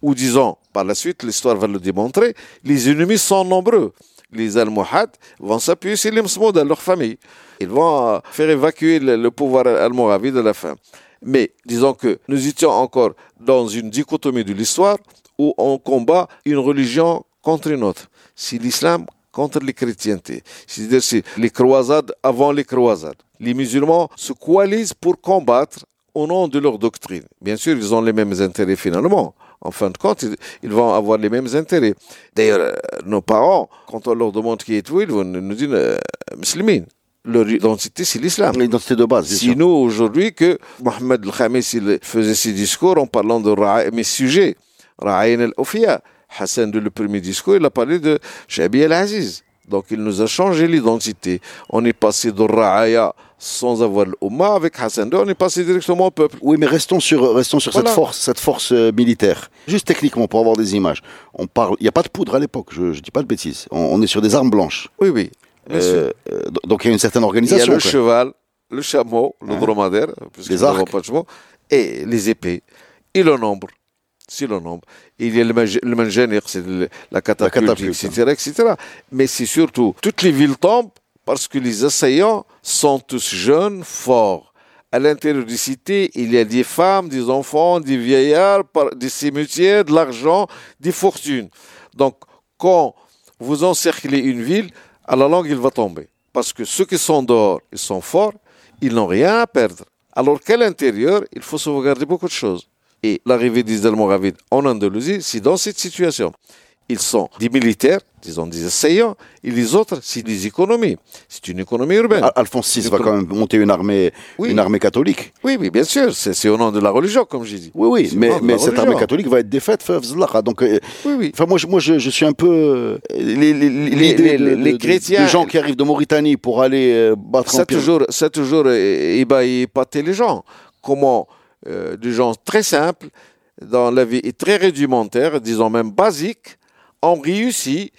Ou disons, par la suite, l'histoire va le démontrer, les ennemis sont nombreux les Almohades vont s'appuyer sur les leur famille. Ils vont euh, faire évacuer le, pouvoir almoravi de la fin. Mais disons que nous étions encore dans une dichotomie de l'histoire où on combat une religion contre une autre. C'est l'islam contre les chrétientés. C'est-à-dire c'est les croisades avant les croisades. Les musulmans se coalisent pour combattre au nom de leur doctrine. Bien sûr, ils ont les mêmes intérêts finalement en fin de compte, ils, vont avoir les mêmes intérêts. D'ailleurs, euh, nos parents, quand on leur demande qui êtes-vous, ils vont nous dire euh, musulmans. Leur identité, c'est l'islam. L'identité de base. Si nous, aujourd'hui, que Mohamed El-Khamis faisait ses discours en parlant de mes sujets, Ra'ayn al-Ofiya, Hassan, de le premier discours, il a parlé de Shabi al-Aziz. Donc il nous a changé l'identité. On est passé de Ra'aya sans avoir l'Oumma avec Hassan II, on est passé directement au peuple. Oui, mais restons sur, restons sur cette force, cette force euh, militaire. Juste techniquement, pour avoir des images. On parle, il n'y a pas de poudre à l'époque, je ne dis pas de bêtises. On, est sur des armes blanches. Oui, oui. Euh, euh, donc il y a une certaine organisation. Il y a le cheval, le chameau, le hein? dromadaire, les arcs. Pas de et les épées, et le nombre c'est le nombre. Il y a le, le c'est la catapulte, etc., etc. Mais c'est surtout, toutes les villes tombent parce que les assaillants sont tous jeunes, forts. À l'intérieur des cités, il y a des femmes, des enfants, des vieillards, des cimetières, de l'argent, des fortunes. Donc, quand vous encerclez une ville, à la longue, il va tomber. Parce que ceux qui sont dehors, ils sont forts, ils n'ont rien à perdre. Alors qu'à l'intérieur, il faut sauvegarder beaucoup de choses et l'arrivée des Almoravides en Andalousie, c'est dans cette situation. Ils sont des militaires, disons des assaillants, et les autres, c'est des économies. C'est une économie urbaine. Alphonse VI va quand même monter une armée, une armée catholique. Oui, oui, bien sûr. C'est au nom de la religion, comme j'ai dit. Oui, oui, mais, mais cette armée catholique va être défaite. Donc, euh, oui, oui. Enfin, moi, je, moi je, je, suis un peu. Euh, les, les, les, les chrétiens. Les gens qui arrivent de Mauritanie pour aller euh, battre C'est toujours, toujours épater les gens. Comment euh, des gens très simples, dans la vie très rudimentaire, disons même basique, ont réussi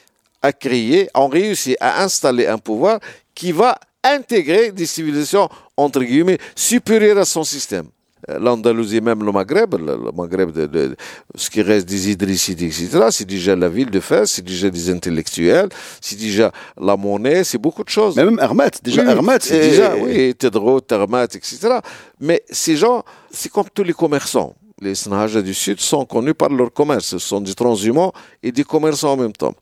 à créer, ont réussi à installer un pouvoir qui va intégrer des civilisations, entre guillemets, supérieures à son système. Euh, L'Andalousie, même le Maghreb, le, Maghreb, de, ce qui reste des Idrissides, etc., c'est déjà la ville de Fès, c'est déjà des intellectuels, c'est déjà la monnaie, c'est beaucoup de choses. Mais même Hermet, déjà Hermet, c'est déjà, oui, Tedro, Hermet, etc. Mais ces gens, c'est comme tous les commerçants. Les Snahaja du Sud sont connus par leur commerce. Ce sont des transhumants et des commerçants en même temps.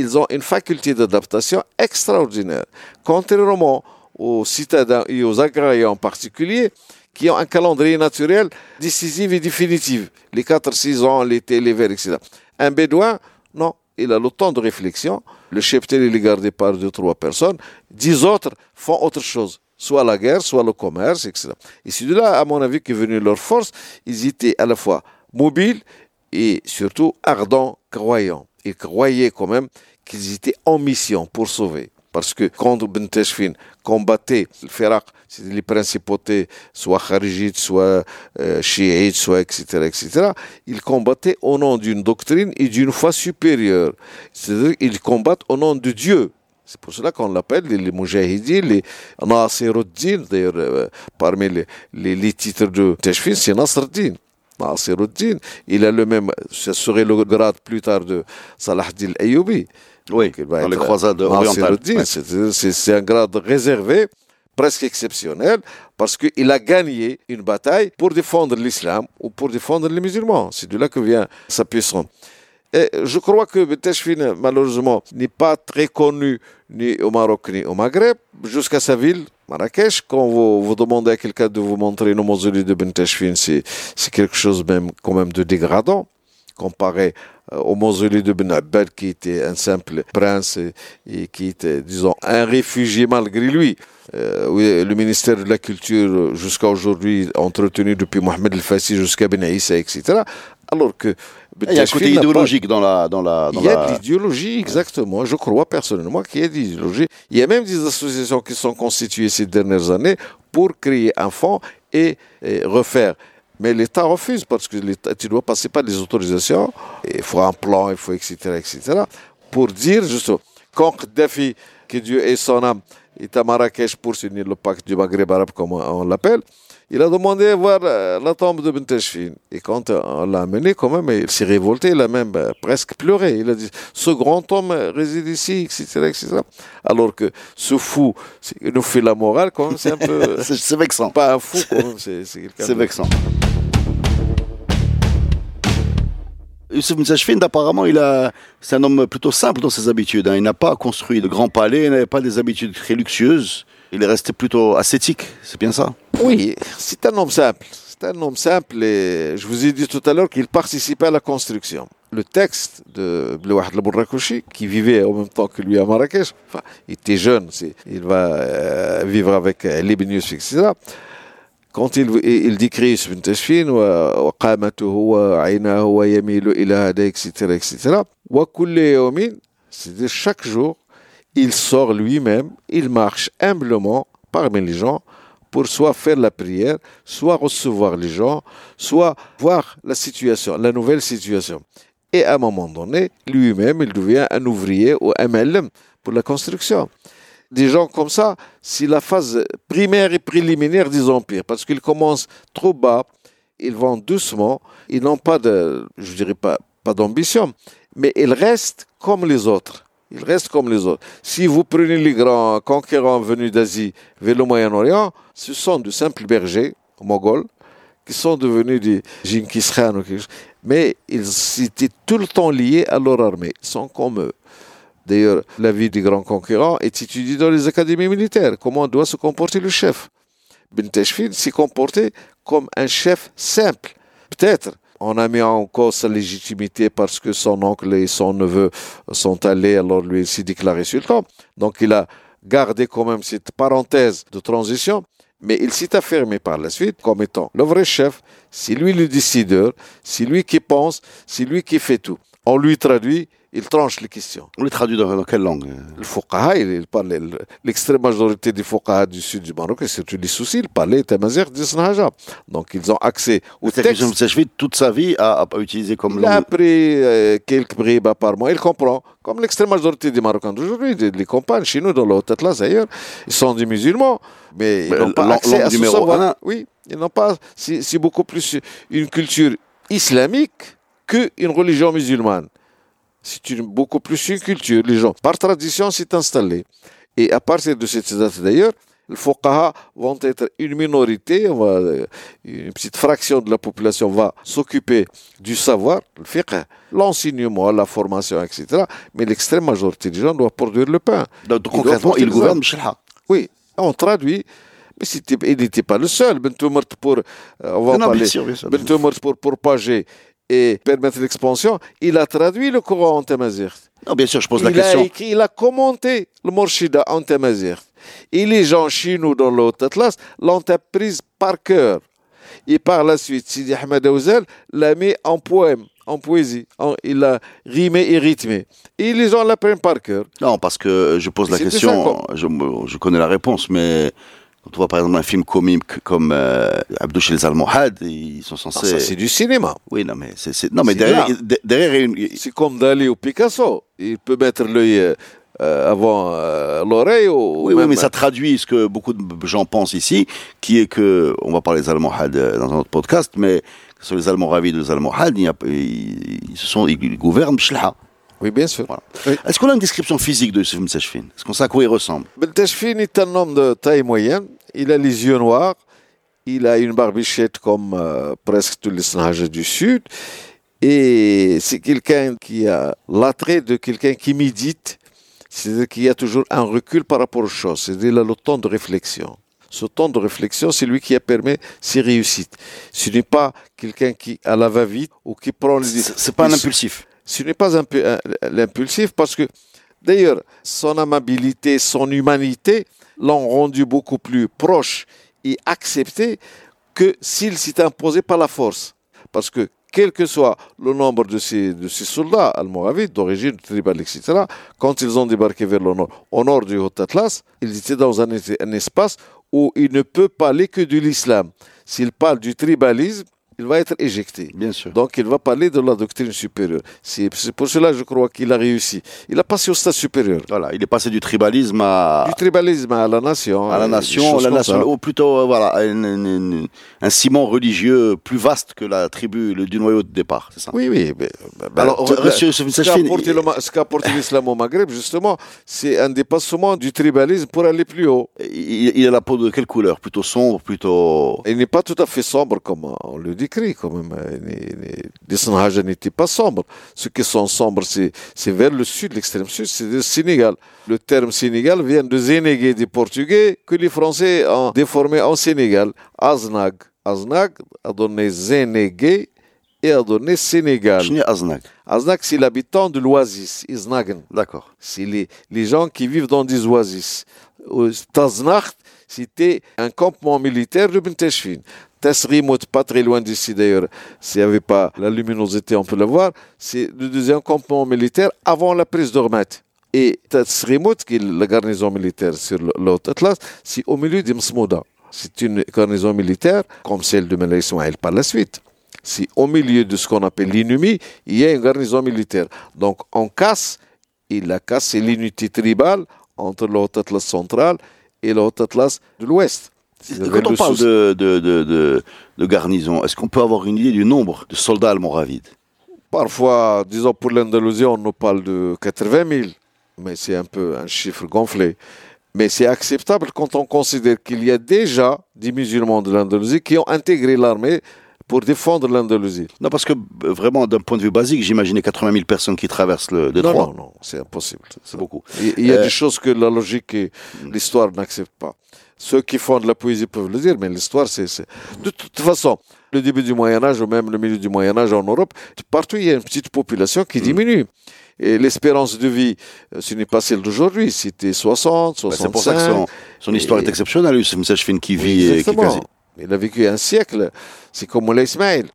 Ils ont une faculté d'adaptation extraordinaire. Contrairement aux citadins et aux agrariens en particulier, qui ont un calendrier naturel décisif et définitif. Les quatre saisons, l'été, l'hiver, etc. Un bédouin, non, il a le temps de réflexion. Le cheptel, est gardé par deux, trois personnes. Dix autres font autre chose. Soit la guerre, soit le commerce, etc. Et c'est de là, à mon avis, qu'est venue leur force. Ils étaient à la fois mobiles et surtout ardents, croyants. Ils croyaient quand même qu'ils étaient en mission pour sauver. Parce que quand Ben Teshfin combattait le c'était les principautés, soit kharijites, soit euh, soit etc., etc., ils combattaient au nom d'une doctrine et d'une foi supérieure. C'est-à-dire qu'ils combattent au nom de Dieu. C'est pour cela qu'on l'appelle les, les les Nasiruddin. D'ailleurs, euh, parmi les, les, titres de Teshfin, c'est Nasruddin. Nasiruddin, il a le même, ce serait le grade plus tard de Salah al-Ayyubi. Oui, dans les croisades orientales. C'est un grade réservé, presque exceptionnel, parce qu'il a gagné une bataille pour défendre l'islam ou pour défendre les musulmans. C'est de là que vient sa puissance. Et je crois que Beteshfin, malheureusement, n'est pas très connu ni au Maroc ni au Maghreb, jusqu'à sa ville, Marrakech. Quand vous, vous demandez à quelqu'un de vous montrer le mausolée de Beteshfin, c'est quelque chose même, quand même de dégradant comparé au mausolée de Ben qui était un simple prince et, qui était, disons, un réfugié malgré lui. Euh, oui, le ministère de la Culture, jusqu'à aujourd'hui, entretenu depuis Mohamed El-Fassi jusqu'à Ben Issa, etc. Alors que il y a un côté idéologique dans la. Dans la il y a de l'idéologie, exactement. Je crois personnellement qu'il y a de l'idéologie. Il y a même des associations qui sont constituées ces dernières années pour créer un fonds et refaire mais l'État refuse parce que tu dois passer par des autorisations. Il faut un plan, il faut etc. etc. pour dire justement, quand Kadhafi, que Dieu ait son âme, est à Marrakech pour signer le pacte du Maghreb arabe, comme on l'appelle, il a demandé à voir euh, la tombe de Benteshfin. Et quand euh, on l'a amené, quand même, il s'est révolté, il a même euh, presque pleuré. Il a dit, ce grand homme réside ici, etc., etc. Alors que ce fou, il nous fait la morale, quand même, c'est un peu... c'est vexant. Pas un fou, quand même, c'est vexant. Youssef Msachfin, apparemment, il a, c'est un homme plutôt simple dans ses habitudes. Hein. Il n'a pas construit de grands palais, il n'avait pas des habitudes très luxueuses. Il est resté plutôt ascétique, c'est bien ça? Oui, c'est un homme simple. C'est un homme simple et je vous ai dit tout à l'heure qu'il participait à la construction. Le texte de Blouahd al qui vivait en même temps que lui à Marrakech, enfin, il était jeune, il va euh, vivre avec euh, Libnius, etc. Quand il, il décrit Ibn Tashfin, وقامته وعيناه ويميل إلى هذا, etc., etc. وكل يوم, c'est-à-dire chaque jour, il sort lui-même, il marche humblement parmi les gens pour soit faire la prière, soit recevoir les gens, soit voir la situation, la nouvelle situation. Et à un moment donné, lui-même, il devient un ouvrier ou un MLM pour la construction. Des gens comme ça, c'est la phase primaire et préliminaire des empires, parce qu'ils commencent trop bas, ils vont doucement, ils n'ont pas je dirais pas d'ambition, mais ils restent comme les autres. Ils restent comme les autres. Si vous prenez les grands conquérants venus d'Asie vers le Moyen-Orient, ce sont de simples bergers mongols qui sont devenus des Genghis Khan Mais ils étaient tout le temps liés à leur armée. Ils sont comme eux. D'ailleurs, la vie des grands conquérants est étudiée dans les académies militaires. Comment doit se comporter le chef? Ben s'est comporté comme un chef simple. Peut-être on a mis en cause sa légitimité parce que son oncle et son neveu sont allés, alors lui s'est déclaré sultan. Donc il a gardé quand même cette parenthèse de transition, mais il s'est affirmé par la suite comme étant le vrai chef, c'est lui le décideur, c'est lui qui pense, c'est lui qui fait tout. On lui traduit il tranche les questions. On les traduit dans, quelle langue Le Fouqaha, il, parle, l'extrême majorité des Fouqaha du sud du Maroc, et surtout les soucis, ils parlaient Tamazer d'Isnahaja. Donc ils ont accès au texte. toute sa vie à, utiliser comme langue. Il a appris euh, quelques bribes apparemment, il comprend. Comme l'extrême majorité des Marocains d'aujourd'hui, les compagnes chez nous dans le Haut-Atlas d'ailleurs, ils sont des musulmans, mais ils n'ont pas accès à ce savoir. Oui, ils n'ont pas. C'est beaucoup plus une culture islamique qu'une religion musulmane. C'est une, beaucoup plus une culture. Les gens, par tradition, s'est installé. Et à partir de cette date d'ailleurs, les Fokaha vont être une minorité, une petite fraction de la population va s'occuper du savoir, le l'enseignement, la formation, etc. Mais l'extrême majorité des gens doivent produire le pain. Donc, concrètement, ils gouvernent Oui, on traduit. Mais il n'était pas le seul. pour, euh, on va parler. pour, pour propager et permettre l'expansion, il a traduit le Coran en Tamazirt. Non, bien sûr, je pose la question. A écrit, il a commenté le Morshida en Tamazirt. Et les gens chez nous dans l'autre atlas l'ont apprise par cœur. Et par la suite, Sidi Ahmed Aouzel l'a mis en poème, en poésie. il l'a rimé et rythmé. Et les gens l'apprennent par cœur. Non, parce que je pose la question, je, je, connais la réponse, mais quand on voit par exemple un film comique comme euh, Abdou Al-Mohad, ils sont censés. ça, c'est du cinéma. Oui, non, mais, c'est, non, mais derrière, derrière une... C'est comme Dali ou Picasso. Il peut mettre l'œil euh, euh, avant euh, l'oreille. Oui, oui, mais ça traduit ce que beaucoup de gens pensent ici, qui est que, on va parler des Almohades dans un autre podcast, mais sur les Allemands ravis les Almohades, ils, ils, sont, ils gouvernent Bchlha. Oui, bien sûr. Est-ce qu'on a une description physique de Youssef Msachfin Est-ce qu'on sait à quoi il ressemble? Msachfin est un homme de taille moyenne. Il a les yeux noirs. Il a une barbichette comme euh, presque tous les snages du Sud. Et c'est quelqu'un qui a l'attrait de quelqu'un qui médite. C'est-à-dire qu'il y a toujours un recul par rapport aux choses. C'est-à-dire le temps de réflexion. Ce temps de réflexion, c'est lui qui a permis ses réussites. Ce n'est pas quelqu'un qui à la va-vite ou qui prend les... C'est pas un impulsif ce n'est pas peu l'impulsif parce que d'ailleurs son amabilité, son humanité l'ont rendu beaucoup plus proche et accepté que s'il s'est imposé par la force. Parce que quel que soit le nombre de ces, de ces soldats d'origine tribale, etc., quand ils ont débarqué vers le nord, au nord du Haut-Atlas, ils étaient dans un, un, espace où il ne peut parler que de l'islam. S'il parle du tribalisme, il va être éjecté. Bien sûr. Donc il va parler de la doctrine supérieure. C'est pour cela, je crois qu'il a réussi. Il a passé au stade supérieur. Voilà, il est passé du tribalisme à... Du tribalisme à la nation. À la nation, la nation ou plutôt euh, voilà, un, ciment religieux plus vaste que la tribu le, du noyau de départ, c'est ça? Oui, oui. Alors, ce qu'a apporté l'islam au Maghreb, justement, c'est un dépassement du tribalisme pour aller plus haut. Il, il a la peau de quelle couleur? Plutôt sombre, plutôt... Il n'est pas tout à fait sombre, comme on le dit quand même. Les sondages n'étaient pas sombres. Ce qui sont sombres, c'est vers le sud, l'extrême sud, c'est le Sénégal. Le terme Sénégal vient de Zénégué des Portugais que les Français ont déformé en Sénégal. Aznag. Aznag a donné Zénégué et a donné Sénégal. Aznag Aznag, c'est l'habitant de l'oasis, Iznagen. D'accord. C'est les, les gens qui vivent dans des oasis. Taznacht, c'était un campement militaire de Benteshfin. Tasrimut, pas très loin d'ici d'ailleurs, s'il n'y avait pas la luminosité, on peut le voir, c'est le deuxième campement militaire avant la prise d'Ormat. Et Tasrimut, qui est la garnison militaire sur l'autre Atlas, c'est au milieu d'Imsmouda. C'est une garnison militaire comme celle de Mela Ismail par la suite. C'est au milieu de ce qu'on appelle l'ennemi, il y a une garnison militaire. Donc on casse, et la casse, c'est l'unité tribale entre l'autre Atlas central et l'autre Atlas de l'ouest. Quand on parle de, de, de, de, garnison, est-ce qu'on peut avoir une idée du nombre de soldats almoravides Parfois, disons pour l'Andalousie, on nous parle de 80 000, mais c'est un peu un chiffre gonflé. Mais c'est acceptable quand on considère qu'il y a déjà des musulmans de l'Andalousie qui ont intégré l'armée pour défendre l'Andalousie. Non, parce que euh, vraiment, d'un point de vue basique, j'imaginais 80 000 personnes qui traversent le détroit. Non, non, non, c'est impossible. C'est beaucoup. Il y a euh, des choses que la logique et l'histoire n'acceptent pas. Ceux qui font de la poésie peuvent le dire, mais l'histoire, c'est... De toute façon, le début du Moyen Âge ou même le milieu du Moyen Âge en Europe, partout il y a une petite population qui mm. diminue. Et l'espérance de vie, euh, ce n'est pas celle d'aujourd'hui, c'était 60, 65. Bah, c'est pour ça que son, histoire est exceptionnelle, Youssef Msachfin qui vit... et Qui... Il a vécu un siècle, c'est comme Moulay Ismail.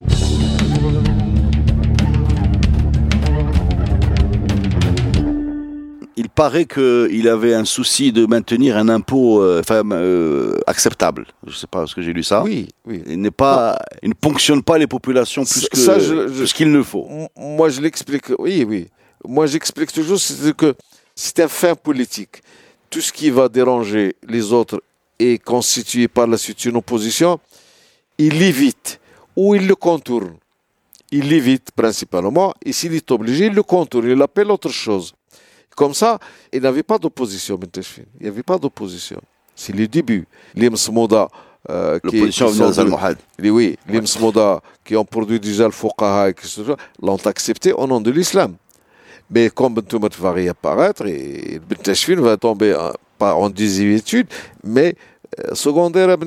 Paraît qu'il avait un souci de maintenir un impôt euh, euh, acceptable. Je ne sais pas, ce que j'ai lu ça? Oui, oui. Il, n'est pas, il ne ponctionne pas les populations plus, que, ce qu'il ne faut. Moi, je l'explique. Oui, oui. Moi, j'explique toujours que c'est un fin politique. Tout ce qui va déranger les autres et constituer par la suite une opposition, il l'évite ou il le contourne. Il l'évite principalement et s'il est obligé, il le contourne, il appelle autre chose. Comme ça, il n'avait pas d'opposition, Il n'y avait pas d'opposition. C'est le début. L'Imsmoda, euh, Oui, l'Imsmoda, qui ont produit déjà le Fuqaha, l'ont accepté au nom de l'islam. Mais comme Bentoumat va réapparaître, et Bentashfin va tomber pas en désuétude, mais secondaire à.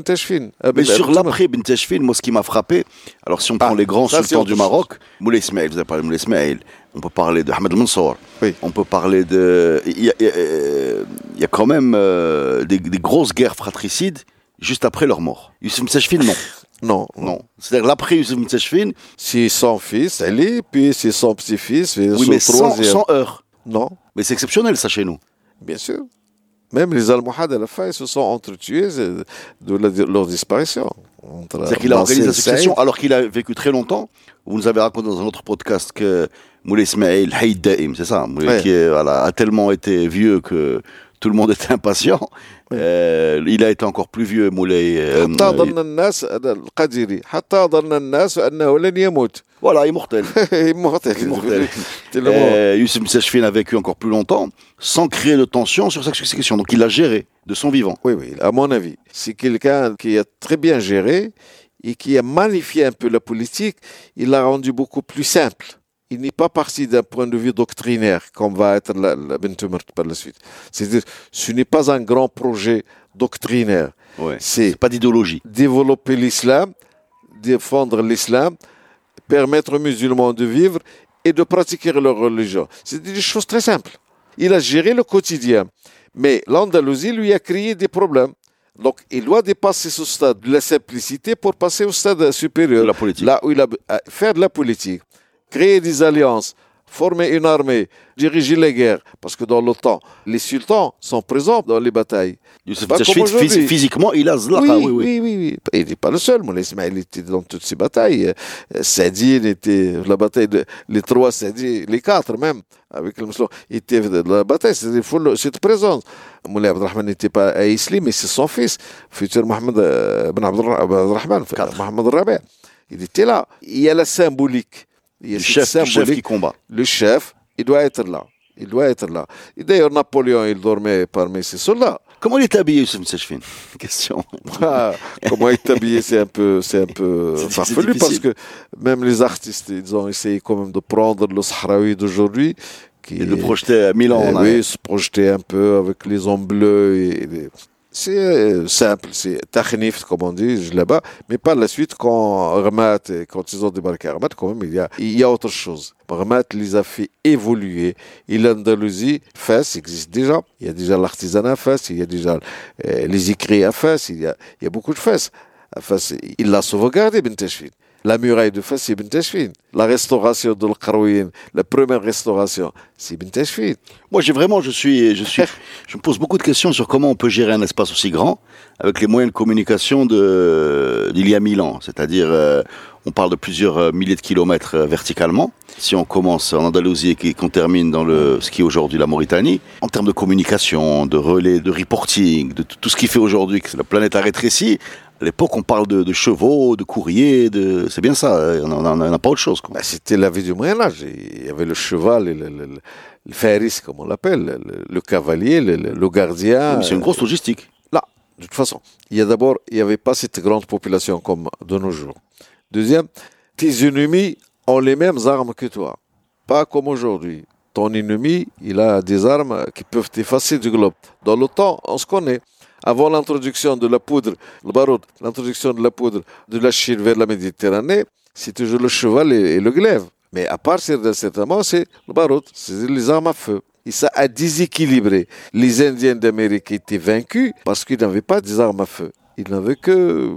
Mais sur l'après Benteshfin, moi ce qui m'a frappé, alors si on prend ah, les grands sultans du Maroc, Moulay Ismail, vous avez parlé de Moulay Ismail, on peut parler de Ahmed Mansour, oui. on peut parler de... Il y a, il y a quand même euh, des, des, grosses guerres fratricides juste après leur mort. Youssef Msachfin, non. Non. Non. C'est-à-dire l'après Youssef Msachfin. C'est son fils, Ali, puis c'est son petit-fils. Oui, mais sans, sans heurts. Non. Mais c'est exceptionnel ça chez nous. Bien sûr. Même les Almohades, à la fin, ils se sont entretués de, leur disparition. C'est-à-dire qu'il a organisé la succession alors qu'il a vécu très longtemps. Vous nous avez raconté dans un autre podcast que Moulay Ismail Haïd Daim, c'est ça Moulay qui voilà, a tellement été vieux que tout le monde était impatient. Euh, il a été encore plus vieux Moulay. Voilà, immortel. immortel. immortel. euh, Youssef Msachfin a vécu encore plus longtemps sans créer de tension sur sa succession. Donc il l'a géré de son vivant. Oui, oui, à mon avis. C'est quelqu'un qui a très bien géré et qui a magnifié un peu la politique. Il l'a rendu beaucoup plus simple. Il n'est pas parti d'un point de vue doctrinaire, comme va être la, la par la suite. C'est-à-dire, ce n'est pas un grand projet doctrinaire. Ouais, c'est pas d'idéologie. Développer l'islam, défendre l'islam, permettre aux musulmans de vivre et de pratiquer leur religion. C'est des choses très simples. Il a géré le quotidien. Mais l'Andalousie lui a créé des problèmes. Donc, il doit dépasser ce stade de la simplicité pour passer au stade supérieur. La politique. Là où il a faire de la politique, créer des alliances, former une armée, diriger les guerres. Parce que dans l'OTAN, les sultans sont présents dans les batailles. physiquement, il a Zlaka, oui, oui, oui. oui, Il n'est pas le seul. Moulay Ismail était dans toutes ces batailles. Euh, Sadine était, la bataille de, les trois Sadine, les quatre même, avec le musulman, était dans la bataille. C'était cette présence. Moulay Abdelrahman n'était pas à Isli, mais c'est son fils, futur Mohamed euh, Ben Abdelrahman, Mohamed Rabi. Il était là. Il y a la symbolique il y a le chef, le chef qui combat. Le chef, il doit être là. Il doit être là. Et d'ailleurs, Napoléon, il dormait parmi ses soldats. Comment il est habillé, Youssef Msachfin Question. Ah, comment il est habillé, c'est un peu, c'est un peu farfelu parce que même les artistes, ils ont essayé quand même de prendre le Sahraoui d'aujourd'hui. Qui et de le projeter à Milan. Eh oui, se projeter un peu avec les hommes bleus et les, c'est euh, simple, c'est Tachnif, comme on dit là-bas. Mais par la suite, quand Ramat, quand ils ont débarqué à Ramat, quand même, il y a, il y a autre chose. Ramat les a fait évoluer. Et l'Andalousie, Fès existe déjà. Il y a déjà l'artisanat à Fès, il y a déjà euh, les écrits à Fès, il y a, il y a beaucoup de Fès. Fès il l'a sauvegardé, Ben la muraille de Fès, c'est Ibn La restauration de l'Qarouin, la première restauration, c'est Ibn Moi, j'ai vraiment, je suis, je suis, je me pose beaucoup de questions sur comment on peut gérer un espace aussi grand avec les moyens de communication d'il y a mille ans. C'est-à-dire, euh, on parle de plusieurs euh, milliers de kilomètres euh, verticalement. Si on commence en Andalousie et qu'on termine dans le, ce qui est aujourd'hui la Mauritanie, en termes de communication, de relais, de reporting, de tout ce qui fait aujourd'hui que la planète a rétréci, à l'époque, on parle de, chevaux, de courriers, de... c'est bien ça, on n'a pas autre chose. Bah, c'était la vie du Moyen-Âge. Il y avait le cheval, et le, le, le comme on l'appelle, le, cavalier, le, gardien. c'est une grosse logistique. Là, de toute façon, il y a d'abord, il n'y avait pas cette grande population comme de nos jours. Deuxième, tes ennemis ont les mêmes armes que toi. Pas comme aujourd'hui. Ton ennemi, il a des armes qui peuvent effacer du globe. Dans le temps, on se connaît avant l'introduction de la poudre, le baroud, l'introduction de la poudre de la Chine vers la Méditerranée, c'est toujours le cheval et, le glaive. Mais à partir d'un certain moment, c'est le baroud, c'est les armes à feu. Et ça a déséquilibré. Les Indiens d'Amérique étaient vaincus parce qu'ils n'avaient pas des armes à feu. Ils n'avaient que,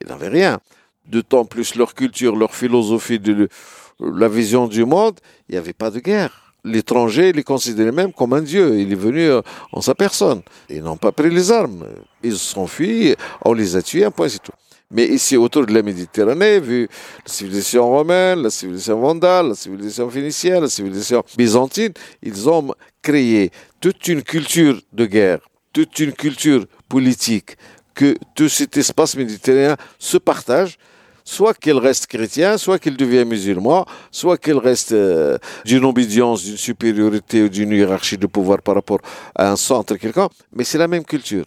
ils n'avaient rien. D'autant plus leur culture, leur philosophie la vision du monde, il n'y avait pas de guerre l'étranger les considérait même comme un dieu. Il est venu euh, en sa personne. Ils n'ont pas pris les armes. Ils se sont fuis, on les a tués, un point, c'est tout. Mais ici, autour de la Méditerranée, vu la civilisation romaine, la civilisation vandale, la civilisation phénicienne, la civilisation byzantine, ils ont créé toute une culture de guerre, toute une culture politique, que tout cet espace méditerranéen se partage soit qu'il reste chrétien, soit qu'il devienne musulman, soit qu'il reste euh, d'une obédience, d'une supériorité ou d'une hiérarchie de pouvoir par rapport à un centre quelqu'un, mais c'est la même culture.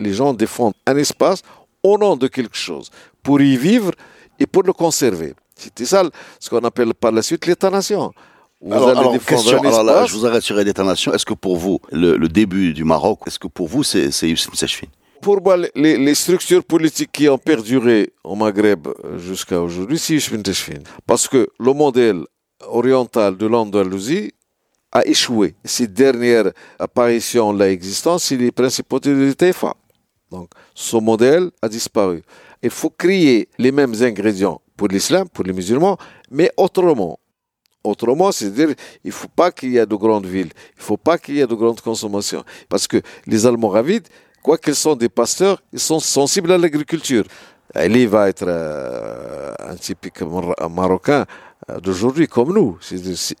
Les gens défendent un espace au nom de quelque chose, pour y vivre et pour le conserver. C'était ça ce qu'on appelle par la suite l'État-nation. alors, question, alors là, je vous arrête sur l'État-nation. Est-ce que pour vous, le, début du Maroc, est-ce que pour vous, c'est Youssef Msachfin Pour moi, les, structures politiques qui ont perduré au Maghreb euh, jusqu'à aujourd'hui, c'est. Parce que le modèle oriental de l'Andalousie a échoué. Cette dernière apparition, l'existence, c'est les principautés de l'Itaïfa. Donc, ce modèle a disparu. Il faut créer les mêmes ingrédients pour l'islam, pour les musulmans, mais autrement. Autrement, c'est-à-dire, il ne faut pas qu'il y ait de grandes villes, il ne faut pas qu'il y ait de grandes consommations. Parce que les Almoravides, quoi qu'ils soient des pasteurs, ils sont sensibles à l'agriculture. Ali va être euh, un typique marocain euh, d'aujourd'hui comme nous.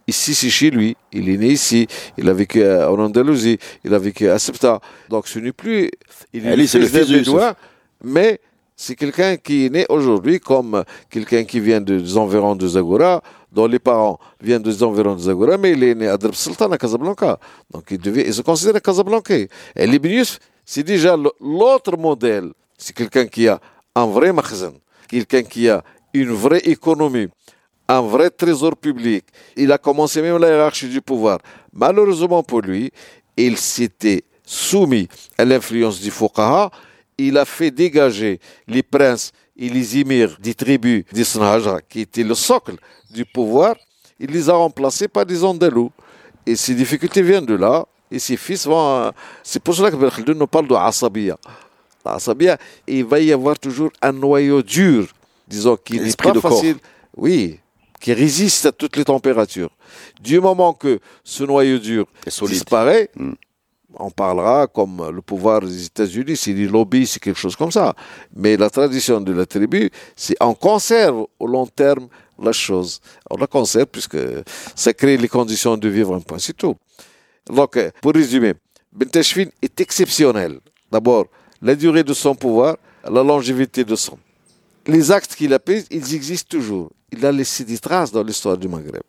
Ici, c'est chez lui. Il est né ici. Il a vécu en Andalousie. Il a vécu à Septa. Donc, ce n'est plus. Il est Ali, c'est le fils mais c'est quelqu'un qui est né aujourd'hui comme quelqu'un qui vient des environs de Zagora, dont les parents viennent des environs de Zagora, mais il est né à Drb Sultan, à Casablanca. Donc il, devait, il se considère Casablanca. Et Libnius, c'est déjà l'autre modèle. C'est quelqu'un qui a un vrai magasin, quelqu'un qui a une vraie économie, un vrai trésor public. Il a commencé même la hiérarchie du pouvoir. Malheureusement pour lui, il s'était soumis à l'influence du Fuqaha il a fait dégager les princes et les émirs des tribus d'Isnahajra, qui étaient le socle du pouvoir, il les a remplacés par des Andalous. Et ces difficultés viennent de là, et ses fils vont... C'est pour cela que nous parle de. Asabiya, il va y avoir toujours un noyau dur, disons, qui n'est pas facile. Oui, qui résiste à toutes les températures. Du moment que ce noyau dur disparaît, hmm on parlera comme le pouvoir des États-Unis, c'est des lobbies, c'est quelque chose comme ça. Mais la tradition de la tribu, c'est on conserve au long terme la chose. On la conserve puisque ça crée les conditions de vivre un point, c'est tout. Donc, pour résumer, Benteshfin est exceptionnel. D'abord, la durée de son pouvoir, la longévité de son. Les actes qu'il a pris, ils existent toujours. Il a laissé des traces dans l'histoire du Maghreb.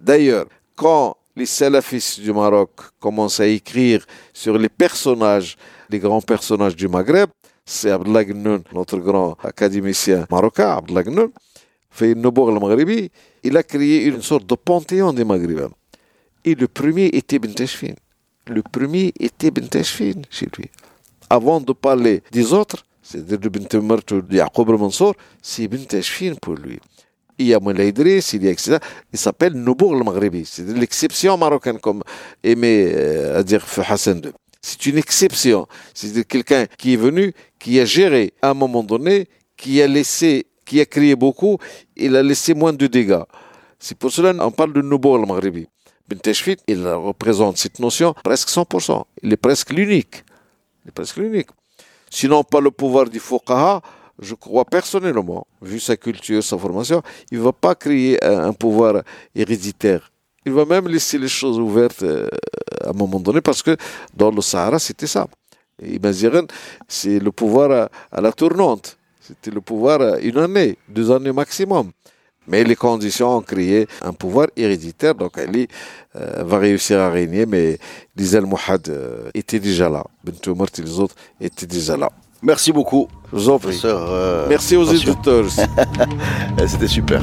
D'ailleurs, quand les salafistes du Maroc commencent à écrire sur les personnages, les grands personnages du Maghreb. C'est Abdellah Gnoun, notre grand académicien marocain, Abdellah Gnoun, fait le il a créé une sorte de panthéon des Maghrébins. Et le premier était Ben. Le premier était Ben Tashfin chez lui. Avant de parler des autres, c'est-à-dire de Ben Temert ou de Yaqub c'est Ben pour lui il y a Moulay il y a etc. Il s'appelle Noubour le Maghribi. C'est l'exception marocaine, comme aimait euh, à dire Hassan II. C'est une exception. C'est quelqu'un qui est venu, qui a géré à un moment donné, qui a laissé, qui a créé beaucoup, il a laissé moins de dégâts. C'est pour cela qu'on parle de Noubour le Maghribi. Il représente cette notion presque 100%. Il est presque l'unique. Il est presque l'unique. Sinon, pas le pouvoir du Fuqaha, je crois personnellement, vu sa culture, sa formation, il ne va pas créer un, pouvoir héréditaire. Il va même laisser les choses ouvertes euh, à un moment donné parce que dans le Sahara, c'était ça. Imaziren, c'est le pouvoir à, la tournante. C'était le pouvoir à une année, deux années maximum. Mais les conditions ont créé un pouvoir héréditaire, donc Ali euh, va réussir à régner, mais les Al-Muhad euh, étaient déjà là. Bentou et les autres étaient déjà là. Merci beaucoup. Je vous en prie. Euh, Merci aux éditeurs. C'était super.